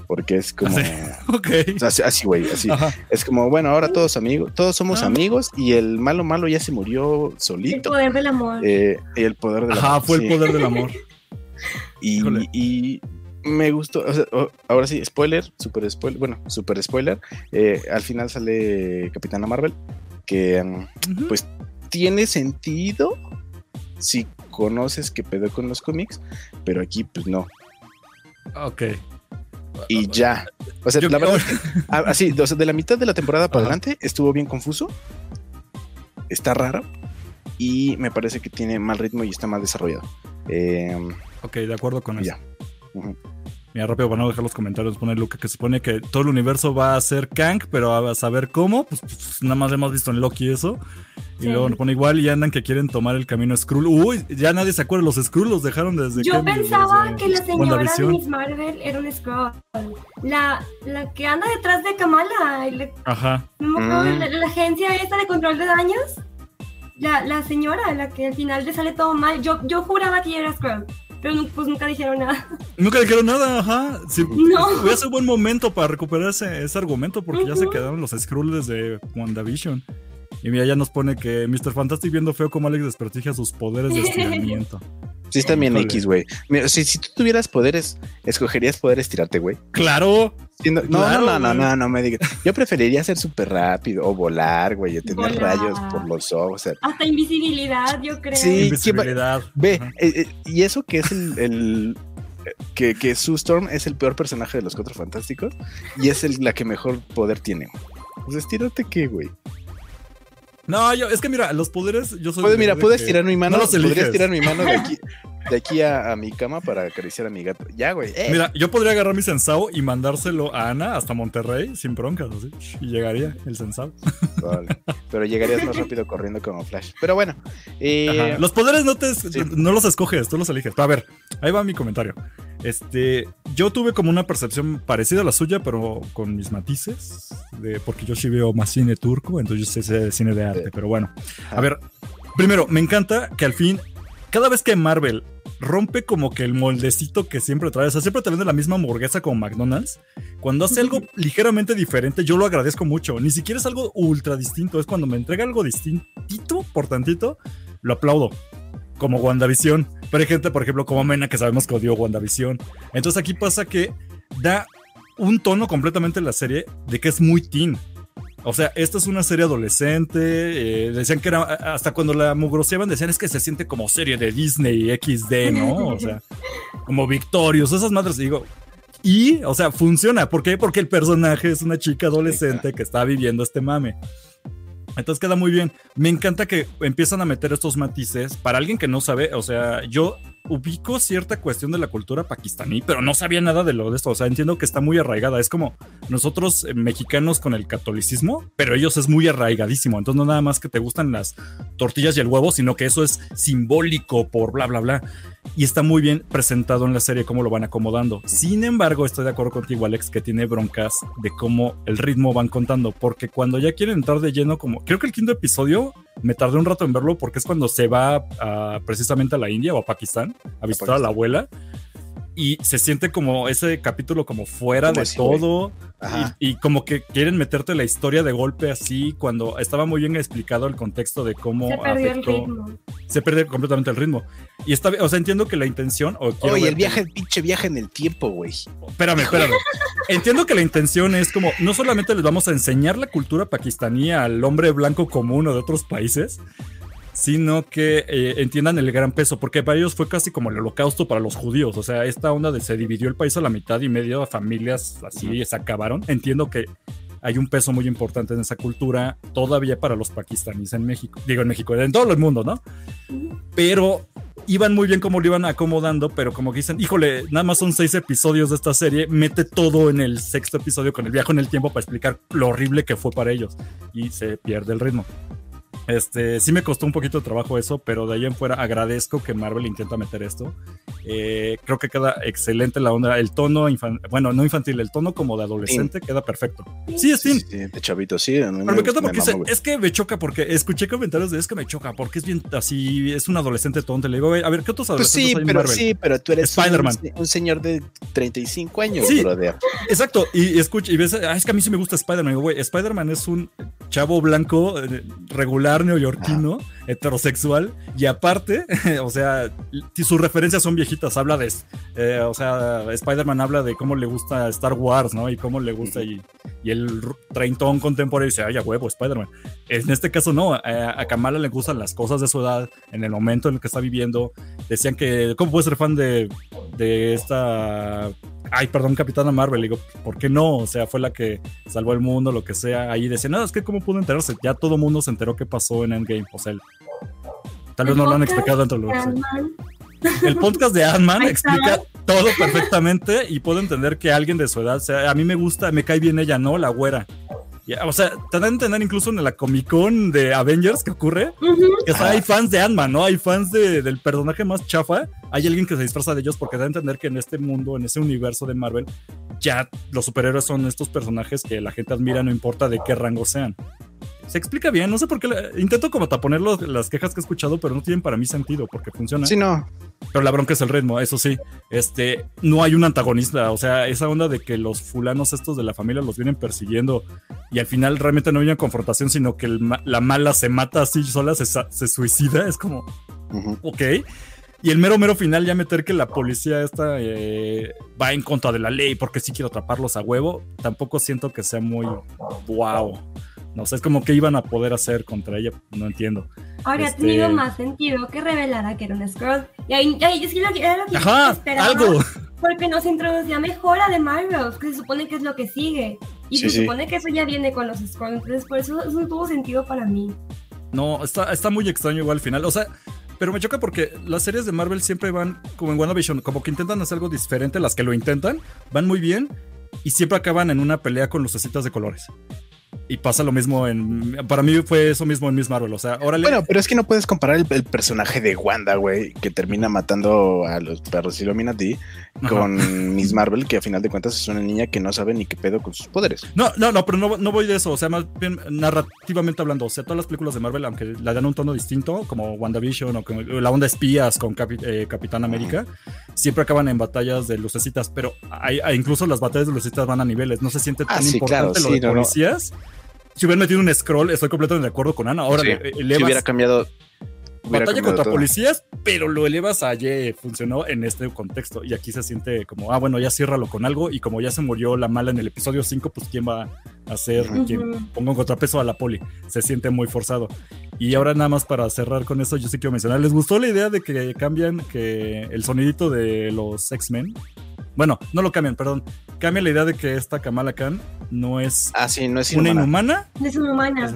Porque es como... Ok. o sea, así- así, güey, así. Ajá. Es como, bueno, ahora todos amigos, todos somos Ah. amigos y el malo malo ya se murió El solito. poder del amor. Eh, el poder de la Ajá, fue el poder del amor. Y, me gustó, o sea, ahora sí, spoiler, super spoiler, bueno, super spoiler. eh, al final sale Capitana Marvel, que mm, pues tiene sentido si conoces qué pedo con los cómics, pero aquí pues no. Ok. Y ya. O sea, Yo- la verdad, que, así, o sea, de la mitad de la temporada para Ajá. adelante estuvo bien confuso. Está raro. Y me parece que tiene mal ritmo y está mal desarrollado. Eh, Ok, de acuerdo con eso. ya. Ujú. Mira, rápido, para no dejar los comentarios, pone Luca que supone que todo el universo va a ser Kang, pero a saber cómo, pues, pues, nada más hemos visto en Loki eso. Y Sí. luego nos pone igual y andan que quieren tomar el camino Skrull. Uy, ya nadie se acuerda, los Skrull los dejaron desde Yo que- pensaba desde que la señora de. Miss Marvel era un Skrull. La, la que anda detrás de Kamala. le- Ajá. no Mm. la, la agencia esta de control de daños. La, la señora, la que al final le sale todo mal. Yo, yo juraba que ella era Skrull. Pero pues nunca dijeron nada. Nunca dijeron nada, ajá. Sí, No. Hubiera sido buen momento para recuperar ese, argumento porque ya se quedaron los Skrull desde WandaVision. Y mira, ya nos pone que Mr. Fantastic viendo feo como Alex desprestigia sus poderes de estiramiento. Sí, está bien. X, güey. Mira, Si, si tú tuvieras poderes, ¿escogerías poder estirarte, güey? ¡Claro! No, Claro, no, no, no, no, no me digas. Yo preferiría ser súper rápido o volar, güey, o tener Volar. rayos por los ojos. o sea, Hasta invisibilidad, yo creo. Sí. ¿quién va- Invisibilidad. Ve, eh, eh, y eso que es el. el- que, que Sue Storm es el peor personaje de los cuatro fantásticos y es el, la que mejor poder tiene. Pues estírate qué, güey. No, yo, es que mira, los poderes, yo soy. Puede, de- mira, de puedes tirar mi mano. no los podría eliges. tirar mi mano de aquí, de aquí a, a mi cama para acariciar a mi gato. Ya, güey. eh. Mira, yo podría agarrar mi sensao y mandárselo a Ana hasta Monterrey sin broncas, así. Y llegaría el sensao. Vale. Pero llegarías más rápido corriendo como Flash. Pero bueno. eh. Los poderes no te no los escoges, tú los eliges. A ver, ahí va mi comentario. Este, yo tuve como una percepción parecida a la suya, pero con mis matices, de, porque yo sí veo más cine turco, entonces yo sé cine de arte, pero bueno. A ver, primero, me encanta que al fin, cada vez que Marvel rompe como que el moldecito que siempre trae, o sea, siempre te vende la misma hamburguesa como McDonald's, cuando hace algo ligeramente diferente, yo lo agradezco mucho. Ni siquiera es algo ultra distinto, es cuando me entrega algo distintito por tantito, lo aplaudo. Como WandaVision. Pero hay gente, por ejemplo, como Mena, que sabemos que odió WandaVision. Entonces aquí pasa que da un tono completamente en la serie de que es muy teen. O sea, esta es una serie adolescente. eh, decían que era, hasta cuando la mugroseaban, decían es que se siente como serie de Disney XD, ¿no? O sea, como Victorious, esas madres. Digo, y, o sea, funciona. ¿Por qué? Porque el personaje es una chica adolescente que está viviendo este mame. Entonces queda muy bien. Me encanta que empiezan a meter estos matices. Para alguien que no sabe, o sea, yo ubico cierta cuestión de la cultura pakistaní, pero no sabía nada de lo de esto. O sea, entiendo que está muy arraigada. Es como nosotros eh, mexicanos con el catolicismo, pero ellos es muy arraigadísimo. Entonces no nada más que te gustan las tortillas y el huevo, sino que eso es simbólico por bla, bla, bla. Y está muy bien presentado en la serie cómo lo van acomodando. Sin embargo, estoy de acuerdo contigo, Alex, que tiene broncas de cómo el ritmo van contando, porque cuando ya quieren entrar de lleno, como creo que el quinto episodio me tardé un rato en verlo porque es cuando se va a, precisamente a la India o a Pakistán a visitar a la abuela y se siente como ese capítulo como fuera Como de así, todo y, y como que quieren meterte la historia de golpe así cuando estaba muy bien explicado el contexto de cómo Se perdió el afectó ritmo. se pierde completamente el ritmo. Y está, o sea, entiendo que la intención, o quiero Oye, ver el viaje, el pinche viaje en el tiempo, güey. espérame, espérame. entiendo que la intención es como, no solamente les vamos a enseñar la cultura pakistaní al hombre blanco común o de otros países, sino que eh, entiendan el gran peso, porque para ellos fue casi como el holocausto para los judíos, o sea, esta onda de se dividió el país a la mitad y medio, familias así se acabaron. Entiendo que hay un peso muy importante en esa cultura todavía para los pakistaníes en México, digo en México, en todo el mundo, ¿no? Pero iban muy bien como lo iban acomodando, pero como dicen, híjole, nada más son seis episodios de esta serie, mete todo en el sexto episodio con el viaje en el tiempo para explicar lo horrible que fue para ellos y se pierde el ritmo. Este, sí me costó un poquito de trabajo eso, pero de ahí en fuera agradezco que Marvel intenta meter esto. Eh, creo que queda excelente la onda, el tono, bueno, no infantil, el tono como de adolescente queda perfecto. Sí, es sí, sí, de chavito, sí. Pero me, porque es que me choca, porque escuché comentarios de es que me choca, porque es bien así, es un adolescente tonto. Le digo, a ver, ¿qué otros pues adolescentes sí, pero, Sí, pero tú eres Spider-Man. Un, señor de 35 años, sí, Exacto, y, escucha, y ves, ah, es que a mí sí me gusta Spider-Man. Güey, Spider-Man es un chavo blanco eh, regular neoyorquino, heterosexual, y aparte, o sea, sus referencias son viejitas, habla de, eh, o sea, Spider-Man habla de cómo le gusta Star Wars, ¿no? Y cómo le gusta, y, y el treintón contemporáneo dice, ay, a huevo, Spider-Man. En este caso no, a Kamala le gustan las cosas de su edad, en el momento en el que está viviendo. Decían que, ¿cómo puede ser fan de, de esta ay, perdón, Capitana Marvel. digo, ¿por qué no? O sea, fue la que salvó el mundo, lo que sea. Ahí decía, no, es que cómo pudo enterarse. Ya todo mundo se enteró qué pasó en Endgame. O sea, tal vez no lo han explicado dentro de El podcast de Ant-Man explica todo perfectamente y puedo entender que alguien de su edad, o sea, a mí me gusta, me cae bien ella, ¿no? La güera o sea, te dan a entender incluso en la Comic Con de Avengers que ocurre, que hay fans de Ant-Man, ¿no? Hay fans del personaje más chafa. Hay alguien que se disfraza de ellos porque da a entender que en este mundo, en ese universo de Marvel, ya los superhéroes son estos personajes que la gente admira, no importa de qué rango sean se explica bien. No sé por qué. intento como taponer las quejas que he escuchado, pero no tienen para mí sentido porque funciona. Sí, no. Pero la bronca es el ritmo, eso sí. Este, no hay un antagonista. O sea, esa onda de que los fulanos estos de la familia los vienen persiguiendo y al final realmente no hay una confrontación, sino que la mala se mata así sola, se, suicida. Es como, ok. Y el mero mero final ya meter que la policía esta eh, va en contra de la ley porque sí quiero atraparlos a huevo, tampoco siento que sea muy wow. No sé, es como que iban a poder hacer contra ella, no entiendo. Habría este... tenido más sentido que revelara que era un scroll. Y ahí, ahí es lo que era lo que Ajá, algo. Porque nos introducía mejor a The Marvels, que se supone que es lo que sigue. Y se supone que eso ya viene con los scrolls. Entonces, por eso, eso no tuvo sentido para mí. No, está, está muy extraño igual al final. O sea, pero me choca porque las series de Marvel siempre van como en WandaVision, como que intentan hacer algo diferente, las que lo intentan, van muy bien y siempre acaban en una pelea con lucecitas de colores. Y pasa lo mismo en. Para mí fue eso mismo en Miss Marvel. O sea, órale. Bueno, pero es que no puedes comparar el, personaje de Wanda, güey, que termina matando a los perros Illuminati con Miss Marvel, que a final de cuentas es una niña que no sabe ni qué pedo con sus poderes. No, no, no, pero no, no voy de eso. O sea, más bien narrativamente hablando. O sea, todas las películas de Marvel, aunque le dan un tono distinto, como WandaVision o como la onda espías con eh, Capitán América, siempre acaban en batallas de lucecitas. Pero hay, incluso las batallas de lucecitas van a niveles. No se siente tan ah, importante lo de policías si hubiera metido un scroll, estoy completamente de acuerdo con Ana. Ahora elevas, si hubiera cambiado. batalla contra policías, pero lo elevas a Y funcionó en este contexto. Y aquí se siente como, ah, bueno, ya ciérralo con algo. Y como ya se murió la mala en el episodio 5, pues quién va a hacer, ponga un contrapeso a la poli. Se siente muy forzado. Y ahora nada más para cerrar con eso, yo sí quiero mencionar, ¿les gustó la idea de que cambian que el sonidito de los X-Men bueno, no lo cambian, perdón. Cambia la idea de que esta Kamala Khan no es, ah, sí, no es una inhumana. No es inhumana.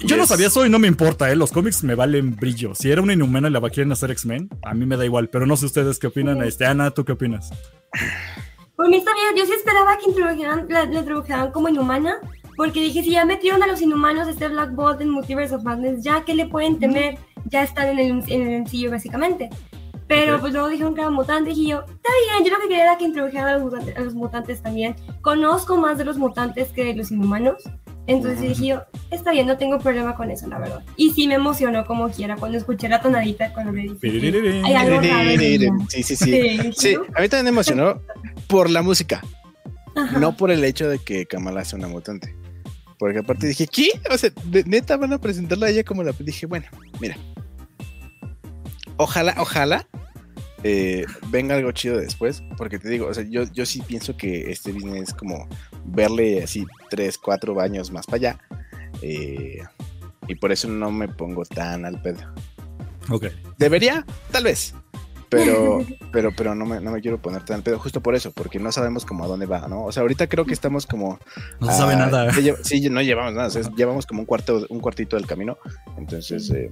Yo no sabía eso y no me importa, ¿eh? Los cómics me valen brillo. Si era una inhumana y la quieren hacer X-Men, a mí me da igual. Pero no sé ustedes qué opinan. Este, Ana, ¿tú qué opinas? Por mí está bien. Yo sí esperaba que introdujeran, la, introdujeran como inhumana. Porque dije, si ya metieron a los inhumanos este Black Bolt en Multiverse of Madness, ya que le pueden temer, ya están en el, en el MCU básicamente. Pero pues luego dijeron que eran mutantes y yo, está bien, yo lo que quería era que introdujeran a los, mutantes, a los mutantes también. Conozco más de los mutantes que de los inhumanos. Entonces dije yo, está bien, no tengo problema con eso, la verdad. Y sí me emocionó como quiera cuando escuché la tonadita cuando me. Hay algo Sí, sí, sí. Sí, a mí también me emocionó por la música. No por el hecho de que Kamala sea una mutante. Porque aparte dije, ¿qué? O sea, neta van a presentarla a ella como la. Dije, bueno, mira, ojalá, ojalá eh, venga algo chido después, porque te digo, o sea, yo, yo sí pienso que este business es como verle así tres, cuatro años más para allá. Eh, Y por eso no me pongo tan al pedo. Ok. ¿Debería? Tal vez. Pero, pero, pero no me, no me quiero poner tan al pedo justo por eso, porque no sabemos como a dónde va, ¿no? O sea, ahorita creo que estamos como. No se sabe ah, nada. ya lle- Sí, no llevamos nada. o sea, llevamos como un cuarto, un cuartito del camino. Entonces, eh,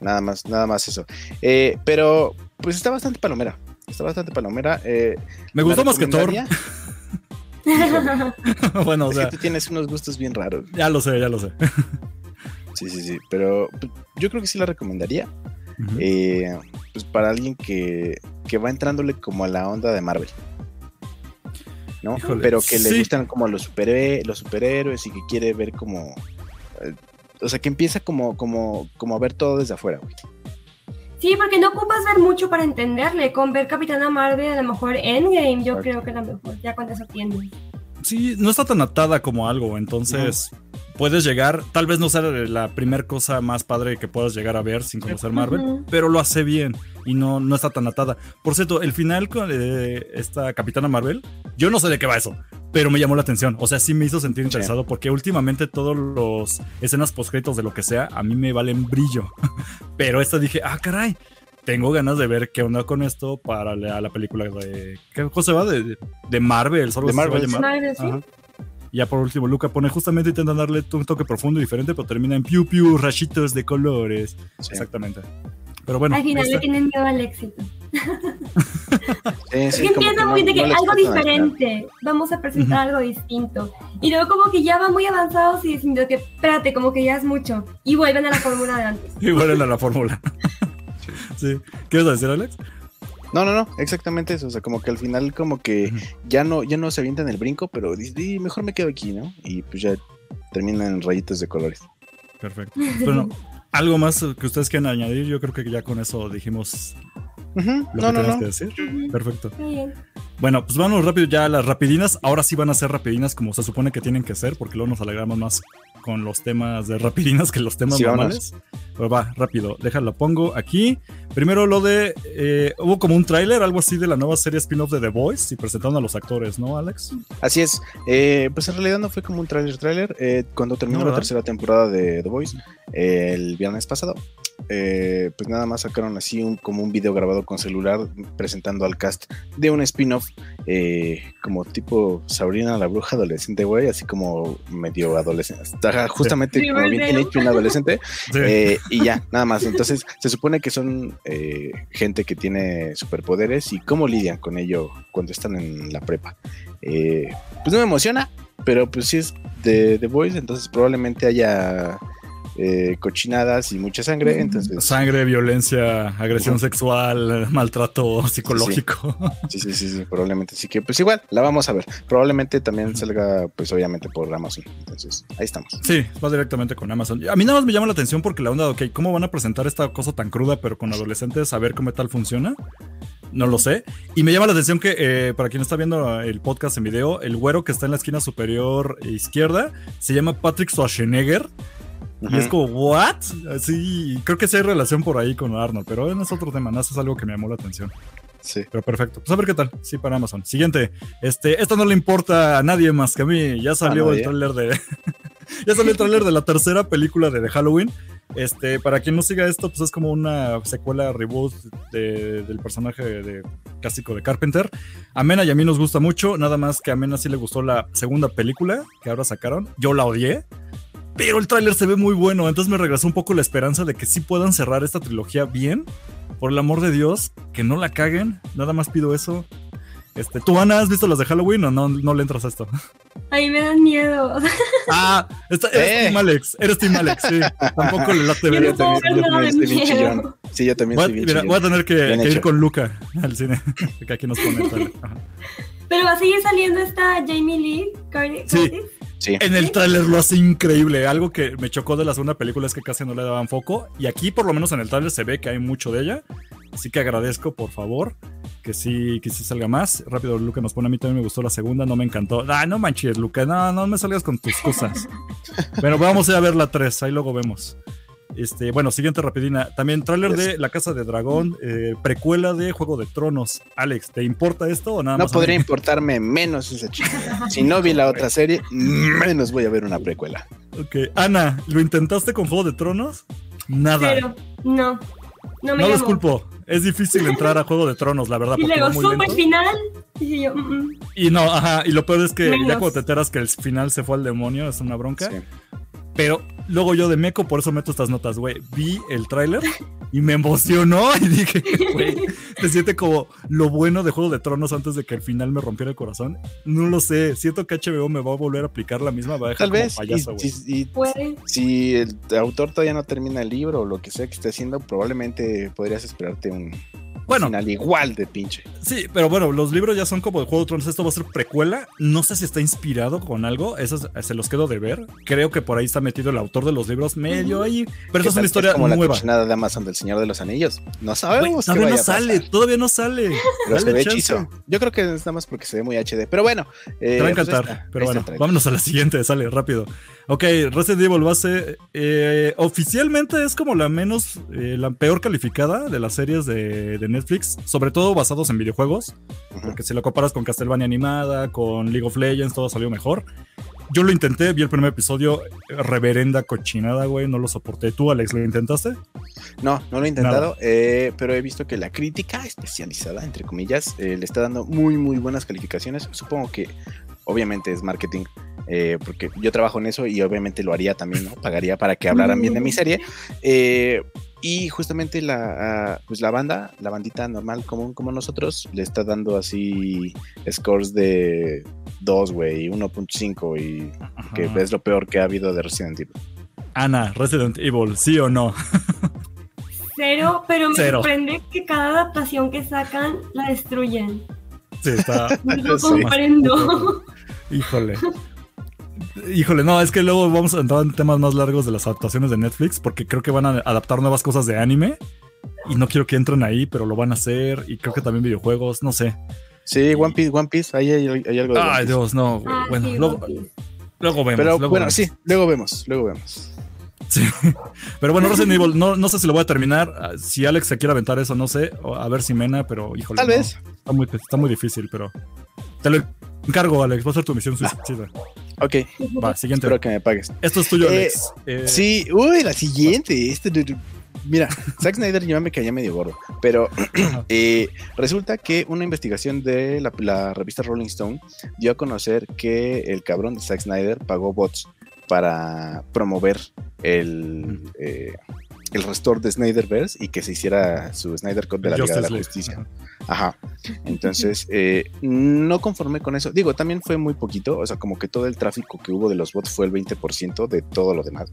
nada más, nada más eso. Eh, pero, pues está bastante palomera. Está bastante palomera. eh, Me ¿la gustó más que Thor. bueno, o Es sea, que tú tienes unos gustos bien raros. ya lo sé, ya lo sé. Sí, sí, sí. Pero pues, yo creo que sí la recomendaría. Eh, pues para alguien que, que va entrándole como a la onda de Marvel. ¿No? Híjole, Pero que le gustan como los, los superhéroes y que quiere ver como. O sea, que empieza como, como, como a ver todo desde afuera, güey. Sí, porque no ocupas ver mucho para entenderle. Con ver Capitana Marvel, a lo mejor Endgame, yo Exacto. creo que es la mejor. Ya con eso tienes. Sí, no está tan atada como algo, entonces puedes llegar, tal vez no sea la primer cosa más padre que puedas llegar a ver sin conocer Marvel, pero lo hace bien y no, no está tan atada. Por cierto, el final con eh, esta Capitana Marvel, yo no sé de qué va eso, pero me llamó la atención. O sea, sí me hizo sentir Sí. interesado porque últimamente todos los escenas postcréditos de lo que sea, a mí me valen brillo. pero esta dije, ah, caray. Tengo ganas de ver qué onda con esto para la, la película de. ¿Qué cosa va? De, de Marvel. Solo De se va a Marvel, llamar. Marvel, sí. Y ya por último, Luca pone justamente intentan darle un toque profundo y diferente, pero termina en piu piu, rayitos de colores. Sí. Exactamente. Pero bueno, Al final esta- le tienen miedo al éxito. Sí, Es sí, que como empieza no- muy de que no algo diferente. Vamos a presentar algo distinto. Y luego como que ya van muy avanzados y diciendo que espérate, como que ya es mucho. Y vuelven a la fórmula de antes. y vuelven a la fórmula. sí. ¿Qué vas a decir, Alex? No, no, no, exactamente eso. O sea, como que al final, como que ya no, ya no se avientan el brinco, pero dice, "Di, mejor me quedo aquí, ¿no? Y pues ya terminan en rayitos de colores. Perfecto. Bueno, algo más que ustedes quieran añadir, yo creo que ya con eso dijimos Lo No, que no, no. que decir. Perfecto. Muy bien. Bueno, pues vamos rápido ya a las rapidinas. Ahora sí van a ser rapidinas como se supone que tienen que ser, porque luego nos alegramos más con los temas de rapidinas que los temas Sí, normales. Pero va, rápido, déjalo, pongo aquí. Primero lo de. eh, hubo como un tráiler, algo así de la nueva serie spin-off de The Voice y presentaron a los actores, ¿no, Alex? Así es. Eh, pues en realidad no fue como un tráiler tráiler. Eh, cuando terminó No, la tercera temporada de The Voice, eh, el viernes pasado, eh, pues nada más sacaron así un, como un video grabado con celular presentando al cast de un spin-off eh, como tipo Sabrina la bruja adolescente, güey, así como medio adolescente. Justamente Sí, como bien tiene hecho un adolescente. Sí. Eh, y ya, nada más. Entonces, se supone que son eh, gente que tiene superpoderes y cómo lidian con ello cuando están en la prepa. Eh, pues no me emociona, pero pues sí es de The Voice, entonces probablemente haya eh, cochinadas y mucha sangre. Entonces, Sangre, violencia, agresión sexual, maltrato psicológico. sí, sí, sí, sí, probablemente. Así que, pues igual, la vamos a ver. Probablemente también salga, pues obviamente por Amazon. Entonces, ahí estamos. Sí, va directamente con Amazon. A mí nada más me llama la atención porque la onda, ok, ¿cómo van a presentar esta cosa tan cruda pero con adolescentes a ver cómo tal funciona? No lo sé. Y me llama la atención que, eh, para quien está viendo el podcast en video, el güero que está en la esquina superior izquierda se llama Patrick Schwarzenegger. Y es como, ¿what? Sí, creo que sí hay relación por ahí con Arnold, pero no es otro tema, no es algo que me llamó la atención. Sí. Pero perfecto. Pues a ver qué tal. Sí, para Amazon. Siguiente. Este, esto no le importa a nadie más que a mí. Ya salió el tráiler de. ya salió el tráiler de la tercera película de, The Halloween. Este, para quien no siga esto, pues es como una secuela reboot de- del personaje de, clásico de Carpenter. A Mena y a mí nos gusta mucho. Nada más que a Mena sí le gustó la segunda película que ahora sacaron. Yo la odié. Pero el tráiler se ve muy bueno, entonces me regresó un poco la esperanza de que sí puedan cerrar esta trilogía bien. Por el amor de Dios, que no la caguen. Nada más pido eso. Este, ¿Tú, Ana, has visto las de Halloween o no, no le entras a esto? A mí me dan miedo. Ah, esta- eres Eh. Team Alex, eres Team Alex, sí. Tampoco le late Yo ver yo también estoy bien chillón. Sí, yo también Voy estoy bien mira, chillón. voy a tener que, ir con Luca al cine. Que aquí nos pone. Pero va a seguir saliendo esta Jamie Lee Curtis. Sí. Sí. En el tráiler lo hace increíble. Algo que me chocó de la segunda película es que casi no le daban foco. Y aquí, por lo menos en el tráiler, se ve que hay mucho de ella. Así que agradezco, por favor, que sí, que sí salga más. Rápido, Luca nos pone a mí también me gustó la segunda, no me encantó. Ah, no manches, Luca, no, no me salgas con tus cosas. Pero vamos a ir a ver la 3, ahí luego vemos. Este, bueno, siguiente rapidina. También tráiler de La Casa de Dragón, eh, precuela de Juego de Tronos. Alex, ¿te importa esto o nada No más? a podría importarme menos esa chica. Si no vi la otra serie, menos voy a ver una precuela. Ok, Ana, ¿lo intentaste con Juego de Tronos? Nada. Pero, no. No me No los culpo. Es difícil entrar a Juego de Tronos, la verdad. Y luego va muy supo el lento. final. Y yo, mm, mm. Y no, ajá. Y lo peor es que ya cuando te enteras que el final se fue al demonio, es una bronca. Sí. Pero luego yo de meco, por eso meto estas notas, güey. Vi el tráiler y me emocionó y dije, güey, se siente como lo bueno de Juego de Tronos antes de que el final me rompiera el corazón. No lo sé. Siento que HBO me va a volver a aplicar la misma. Va a dejar Tal como vez. payaso, y- güey. y- y Puede. si el autor todavía no termina el libro o lo que sea que esté haciendo, probablemente podrías esperarte un Bueno, final igual de pinche. Sí, pero bueno, los libros ya son como de Juego de Tronos. Esto va a ser precuela. No sé si está inspirado con algo. Eso se los quedo de ver. Creo que por ahí está metido el autor de los libros medio ahí. Pero ¿Qué eso es una historia como la nueva. cochinada de Amazon del Señor de los Anillos. No sabemos qué todavía no sale, todavía no sale. Yo creo que es nada más porque se ve muy HD. Pero bueno. eh, Te va a pues ahí encantar. está, pero bueno, vámonos a la siguiente, sale rápido. Ok, Resident Evil base. eh, oficialmente es como la menos, eh, la peor calificada de las series de, de Netflix, sobre todo basados en videojuegos. Porque si lo comparas con Castlevania animada, con League of Legends, todo salió mejor. Yo lo intenté, vi el primer episodio, reverenda cochinada, güey, no lo soporté. ¿Tú, Alex, lo intentaste? No, no lo he intentado, eh, pero he visto que la crítica especializada, entre comillas, eh, le está dando muy, muy buenas calificaciones. Supongo que obviamente es marketing, eh, porque yo trabajo en eso y obviamente lo haría también, ¿no? Pagaría para que hablaran bien de mi serie. Eh, y justamente la, ah, pues la banda, la bandita normal, común como nosotros, le está dando así scores de 2, güey, 1.5 y que Ajá. es lo peor que ha habido de Resident Evil. Ana, Resident Evil, ¿sí o no? Cero, pero me Cero. sorprende que cada adaptación que sacan la destruyen. Sí, está. No lo Sí. comprendo. Híjole. Híjole, no, es que luego vamos a entrar en temas más largos de las adaptaciones de Netflix, porque creo que van a adaptar nuevas cosas de anime. Y no quiero que entren ahí, pero lo van a hacer. Y creo que también videojuegos, no sé. Sí, One Piece, One Piece, ahí hay, hay algo de One Ay, Piece. Dios, no. Ah, bueno, sí, luego, vemos. Pero luego bueno, vemos. sí, luego vemos, luego vemos. Sí. Pero bueno, Resident Evil, no, no sé si lo voy a terminar. Ah, Si Alex se quiere aventar eso, no sé. A ver si Mena, pero híjole. Tal no. vez. Está muy, está muy difícil, pero. Te lo encargo, Alex. Va a ser tu misión suicida. Ok, Va, siguiente. espero que me pagues. Esto es tuyo, Eh, Alex. Eh, Sí, uy, la siguiente. Este, mira, Zack Snyder ya me caía medio gordo, pero eh, resulta que una investigación de la, la revista Rolling Stone dio a conocer que el cabrón de Zack Snyder pagó bots para promover el, el restore de Snyderverse y que se hiciera su Snyder Cut de la Liga de la League. Justicia. Ajá. Entonces, eh, no conformé con eso. Digo, también fue muy poquito. O sea, como que todo el tráfico que hubo de los bots fue el 20% de todo lo demás.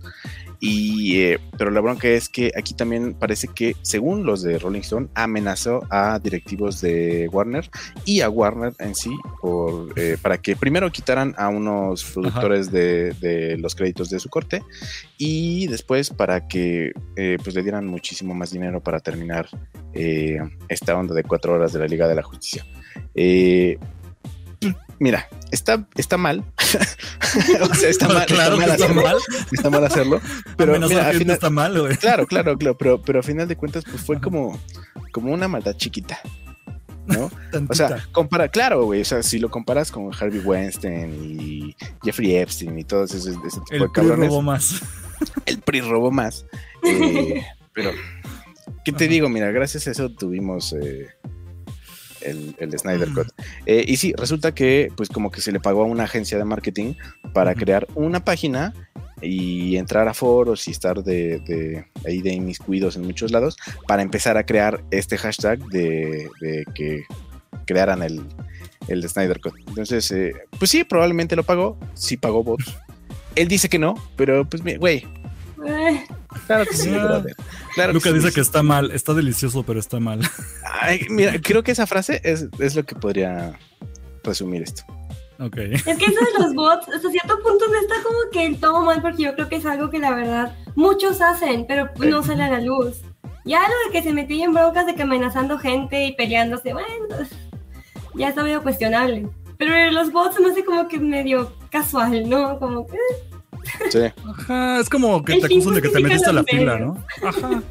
Y, eh, pero la bronca es que aquí también parece que, según los de Rolling Stone, amenazó a directivos de Warner y a Warner en sí por, eh, para que primero quitaran a unos productores de, de los créditos de su corte y después para que eh, pues le dieran muchísimo más dinero para terminar esta onda de cuatro horas de la Liga de la Justicia. Eh, mira, está, está mal. o sea, está mal, claro está mal está hacerlo. mal. Está mal hacerlo. Pero Amenazar mira, al final, está mal, güey. claro, claro, claro, pero, pero a final de cuentas, pues fue como, como una maldad chiquita. ¿No? O sea, compara, claro, güey. O sea, si lo comparas con Harvey Weinstein y Jeffrey Epstein y todos esos ese tipo el de PRI cabrones, robó más. el PRI robó más. Eh, pero, ¿qué te digo? Mira, gracias a eso tuvimos eh, el, el Snyder Mm. Cut. Eh, y sí, resulta que, pues, como que se le pagó a una agencia de marketing para crear una página y entrar a foros y estar de, de ahí de inmiscuidos en muchos lados para empezar a crear este hashtag de, de que crearan el, el Snyder Cut. Entonces, eh, pues sí, probablemente lo pagó, sí pagó bots. Él dice que no, pero pues, güey, Eh, claro que sí, Ah. brother. Claro Luca sí, dice sí. que está mal, está delicioso, pero está mal. Ay, mira, creo que esa frase es, es lo que podría resumir esto. Ok. Es que eso de los bots, hasta cierto punto no está como que el todo mal, porque yo creo que es algo que la verdad muchos hacen, pero pues no sale a la luz. Ya lo de que se metía en broncas de que amenazando gente y peleándose, bueno, pues, ya está medio cuestionable. Pero los bots me hace como que medio casual, ¿no? Como que Sí. Ajá, es como que El te acusan de que te metiste a la fila. ¿no? Ajá.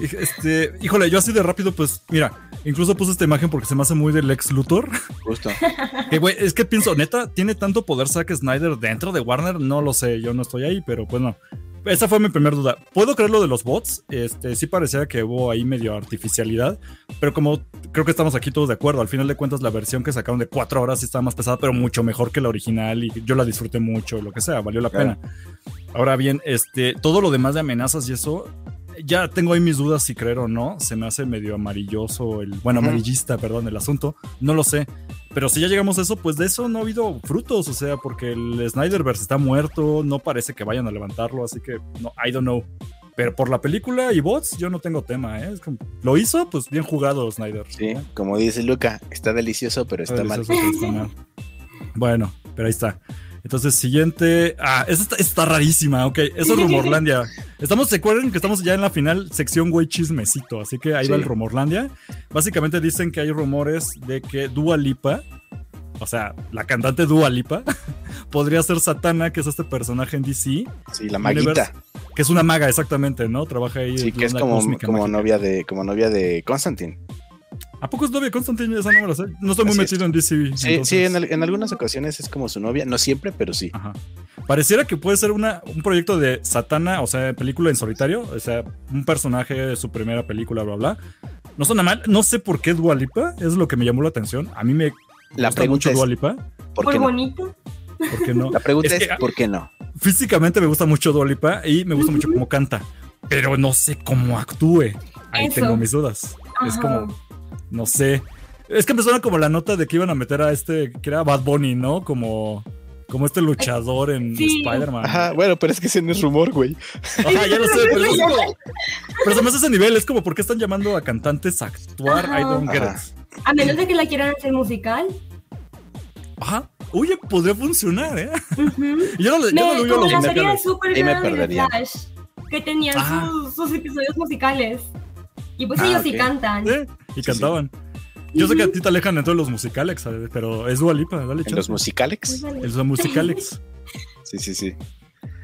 Este, híjole, yo así de rápido, pues, mira, incluso puse esta imagen porque se me hace muy del ex Luthor. Justo. Que, güey, es que pienso, neta, ¿tiene tanto poder Zack Snyder dentro de Warner? No lo sé, yo no estoy ahí, pero pues no. Esa fue mi primera duda. ¿Puedo creer lo de los bots? Este, sí parecía que hubo ahí medio artificialidad, pero como creo que estamos aquí todos de acuerdo, al final de cuentas la versión que sacaron de cuatro horas sí estaba más pesada, pero mucho mejor que la original y yo la disfruté mucho, lo que sea, valió la Claro. pena. Ahora bien, este, todo lo demás de amenazas y eso, ya tengo ahí mis dudas si creer o no. Se me hace medio amarilloso, el, bueno, amarillista, perdón, el asunto. No lo sé. Pero si ya llegamos a eso, pues de eso no ha habido frutos, o sea, porque el Snyderverse está muerto, no parece que vayan a levantarlo, así que no, I don't know. Pero por la película y bots, yo no tengo tema, ¿eh? Es como- lo hizo, pues bien jugado Snyder. Sí, como dice Luca, está delicioso, pero está mal. Delicioso, pero está mal. Bueno, pero ahí está. Entonces, siguiente. Ah, esta está, rarísima. Ok, eso es Rumorlandia. Estamos, ¿se acuerdan que estamos ya en la final sección güey chismecito? Así que ahí va el Rumorlandia. Básicamente dicen que hay rumores de que Dua Lipa, o sea, la cantante Dua Lipa, podría ser Satana, que es este personaje en DC, Sí, la maguita. que es una maga exactamente, ¿no? Trabaja ahí. Sí, que es como, como novia de, como novia de Constantine. ¿A poco es novia Constantine? Esa no me la sé. No estoy muy Así es. metido en DC. Sí, sí, en, al- en algunas ocasiones es como su novia, no siempre, pero sí. Ajá. Pareciera que puede ser una, un proyecto de Satana, o sea, película en solitario, o sea, un personaje de su primera película, bla, bla. No suena mal, no sé por qué Dua Lipa, es lo que me llamó la atención. A mí me La gusta pregunta mucho es, Dua Lipa, ¿por qué no? bonito. ¿por qué no? La pregunta Es es, que- ¿por qué no? Físicamente me gusta mucho Dua Lipa y me gusta mucho cómo canta, pero no sé cómo actúe. Ahí Eso. tengo mis dudas. Es como, no sé. Es que me suena como la nota de que iban a meter a este, que era Bad Bunny, ¿no? Como, como este luchador en Sí. Spider-Man. Ajá, bueno, pero es que ese no es rumor, güey. Ajá, ya lo sé, pero es como. Pero se me hace ese nivel, es como ¿por qué están llamando a cantantes a actuar? Ajá. I don't get Ajá. it. A menos de que la quieran hacer musical. Ajá. Oye, podría funcionar, ¿eh? Ujú. Y Yo no, yo no Me- a como los la serie de musicales. Supergirl Ahí me y de perdería. Flash, que tenían sus episodios musicales. Y pues Ah, ellos sí ok. cantan. ¿eh? Y Sí, cantaban. Yo sé que a ti te alejan en todos los musicales, ¿sabes? pero es Dualipa, dale En los musicalex. Es los musicalex. Sí, sí, sí.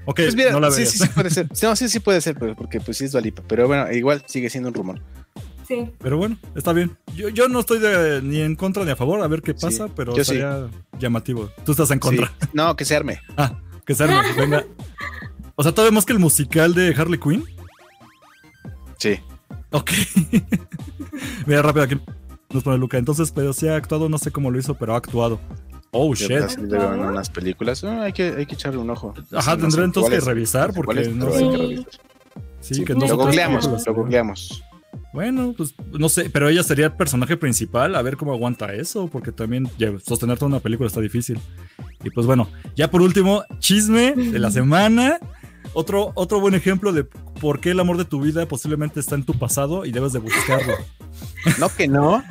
Ok, Pues mira, no la sí, sí, sí puede ser. No, sí, sí puede ser, pero- porque pues sí es Dualipa. Pero bueno, igual sigue siendo un rumor. Sí. Pero bueno, está bien. Yo, yo no estoy de- ni en contra ni a favor, a ver qué Sí, pasa, pero sí. sería llamativo. Tú estás en contra. Sí. No, que se arme. Ah, que se arme, venga. O sea, todavía más que el musical de Harley Quinn. Sí. Ok. Mira, rápido aquí nos pone Luca. Entonces, pero sí ha actuado, no sé cómo lo hizo, pero ha actuado. Oh, shit. en unas películas. Ah, hay, que, hay que echarle un ojo. Ajá, No tendré entonces que revisar porque no sé. revisar. Sí, Sí, que no Lo googleamos, lo googleamos. Bueno, pues no sé, pero ella sería el personaje principal, a ver cómo aguanta eso, porque también ya, sostener toda una película está difícil. Y pues bueno, ya por último, chisme de la semana. Otro, otro buen ejemplo de por qué el amor de tu vida posiblemente está en tu pasado y debes de buscarlo. No que no.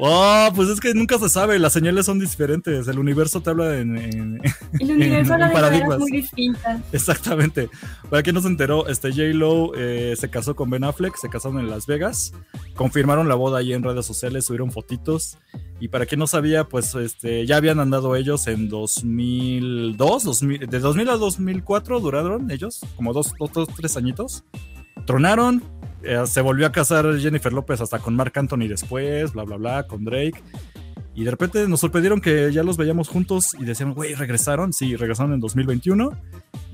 Oh, pues es que nunca se sabe, las señales son diferentes. El universo te habla en. en- El universo En habla de paradigmas. maneras muy distintas. exactamente. Para quien no se enteró, este J-Lo eh, se casó con Ben Affleck, se casaron en Las Vegas. Confirmaron la boda ahí en redes sociales, subieron fotitos. Y para quien no sabía, pues este, ya habían andado ellos en 2002, 2000, de 2000 a 2004 duraron ellos, como dos, dos, dos, tres añitos. Tronaron, eh, se volvió a casar Jennifer López hasta con Mark Anthony después, bla, bla, bla, con Drake. Y de repente nos sorprendieron que ya los veíamos juntos y decían, güey, regresaron. Sí, regresaron en 2021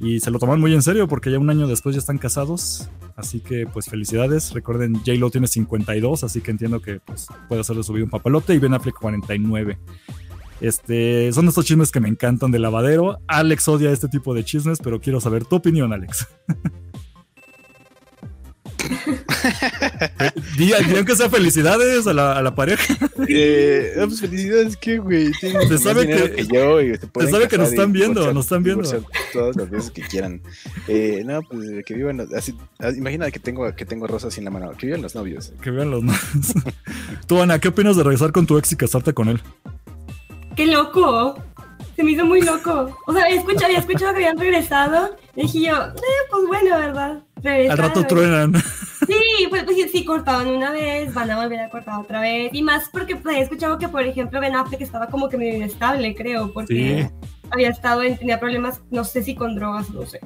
y se lo toman muy en serio porque ya un año después ya están casados. Así que, pues, felicidades. Recuerden, J-Lo tiene 52, así que entiendo que pues, puede hacerle subir un papalote y Ben Affleck 49. Este, son estos chismes que me encantan de lavadero. Alex odia este tipo de chismes, pero quiero saber tu opinión, Alex. Digan que sea felicidades a la, a la pareja. Eh, no, pues felicidades, ¿qué, güey? Se más sabe que- yo y se pueden sabe que nos están viendo, divorciar- nos están viendo. Todas las veces que quieran. Eh, no, pues que vivan. los- Así, ah, imagina que tengo, que tengo rosas en la mano. Que vivan los novios. Que vean los nombres. Tú, Ana, ¿qué opinas de regresar con tu ex y casarte con él? ¡Qué loco! Se me hizo muy loco. O sea, he escuchado, había escuchado que habían regresado. Y dije yo, eh, pues bueno, ¿verdad? Al Regresaron. rato truenan. Sí, pues, pues sí, sí, cortaban una vez, van a volver a cortar otra vez. Y más porque pues, había escuchado que, por ejemplo, Ben Affleck estaba como que medio inestable, creo, porque Sí. había estado en, tenía problemas, no sé si con drogas, no sé.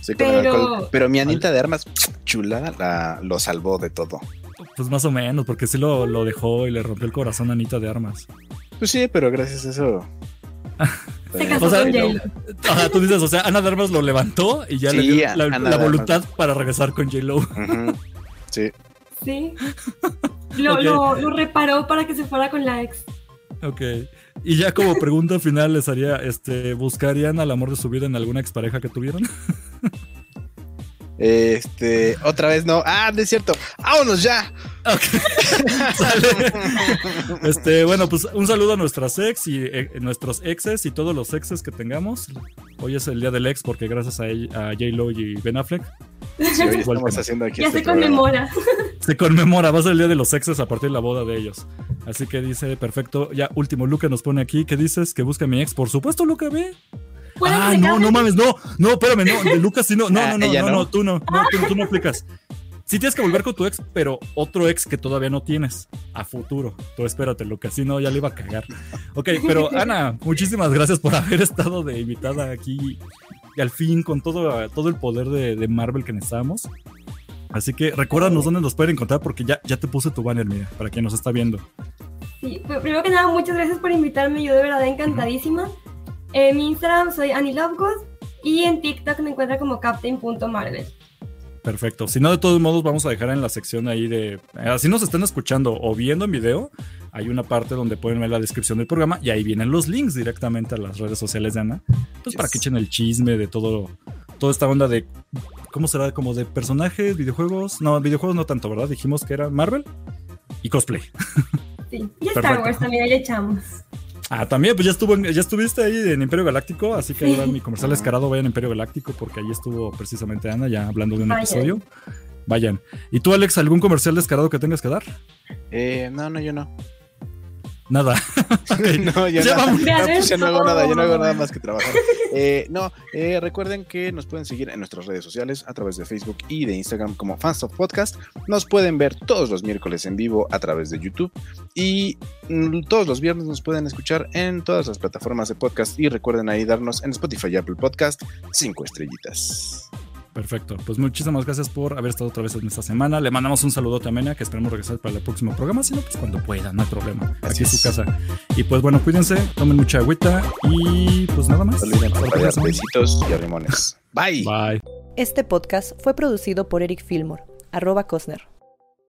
Sí, Pero- alcohol. Pero mi Anita de armas, chulada, la, lo salvó de todo. Pues más o menos, porque sí lo, lo dejó y le rompió el corazón a Anita de Armas. Pues sí, pero gracias a eso. Se casó O sea, con no. J-Lo. Ajá, tú dices, o sea, Ana de Armas lo levantó y ya Sí, le dio la, la voluntad para regresar con J-Lo. Sí. Sí. Lo, lo reparó para que se fuera con la ex. Ok. Y ya como pregunta final les haría, este, ¿buscarían al amor de su vida en alguna expareja que tuvieron? Este, otra vez no. Ah, no es cierto. ¡Vámonos ya! Ok. Sale. Este, bueno, pues un saludo a nuestras ex y eh, nuestros exes y todos los exes que tengamos. Hoy es el día del ex porque gracias a, a J-Lo y Ben Affleck Sí, hoy Igual estamos haciendo aquí Ya este se programa. conmemora. se conmemora, va a ser el día de los exes a partir de la boda de ellos. Así que dice, perfecto, ya último, Luca nos pone aquí, ¿qué dices? Que busca a mi ex, por supuesto, Luca, ve. Ah, no, no mames, no, no, espérame, no, de Lucas sí no, no, Ah, no, no, no, no. no, tú no, no, tú, tú no aplicas. Sí tienes que volver con tu ex, pero otro ex que todavía no tienes a futuro. Tú espérate, Lucas, si no, ya le iba a cagar. Ok, pero Ana, muchísimas gracias por haber estado de invitada aquí y al fin con todo, todo el poder de, de Marvel que necesitamos. Así que recuérdanos dónde nos pueden encontrar porque ya, ya te puse tu banner, mira, para quien nos está viendo. Sí, pues, primero que nada, muchas gracias por invitarme. Yo de verdad encantadísima. En mi Instagram soy Annie y en TikTok me encuentra como captain.marvel. Perfecto. Si no, de todos modos, vamos a dejar en la sección ahí de. eh, Así nos están escuchando o viendo en video. Hay una parte donde pueden ver la descripción del programa y ahí vienen los links directamente a las redes sociales de Ana. Pues para que echen el chisme de todo. Toda esta onda de. ¿Cómo será? Como de personajes, videojuegos. No, videojuegos no tanto, ¿verdad? Dijimos que era Marvel y cosplay. Sí. Y Star. Wars también le echamos. Ah, también, pues ya estuvo en- ya estuviste ahí en Imperio Galáctico, así que ahí va mi comercial descarado, vayan a Imperio Galáctico, porque ahí estuvo precisamente Ana, ya hablando de un Vayan. episodio. Vayan. ¿Y tú, Alex, algún comercial descarado que tengas que dar? Eh, no, no, yo no. Nada. No, yo Ya no. pues ya no hago nada, yo no hago nada más que trabajar. Eh, no, eh, recuerden que nos pueden seguir en nuestras redes sociales a través de Facebook y de Instagram como Fans of Podcast. Nos pueden ver todos los miércoles en vivo a través de YouTube y mm, todos los viernes nos pueden escuchar en todas las plataformas de podcast y recuerden ahí darnos en Spotify y Apple Podcast cinco estrellitas. Perfecto. Pues muchísimas gracias por haber estado otra vez en esta semana. Le mandamos un saludote a Mena, que esperemos regresar para el próximo programa. Si no, pues cuando pueda, no hay problema. Así Aquí es su casa. Y pues bueno, cuídense, tomen mucha agüita y pues nada más. No besitos y arrimones. Bye. Bye. Este podcast fue producido por Eric Fillmore, arroba Cosner.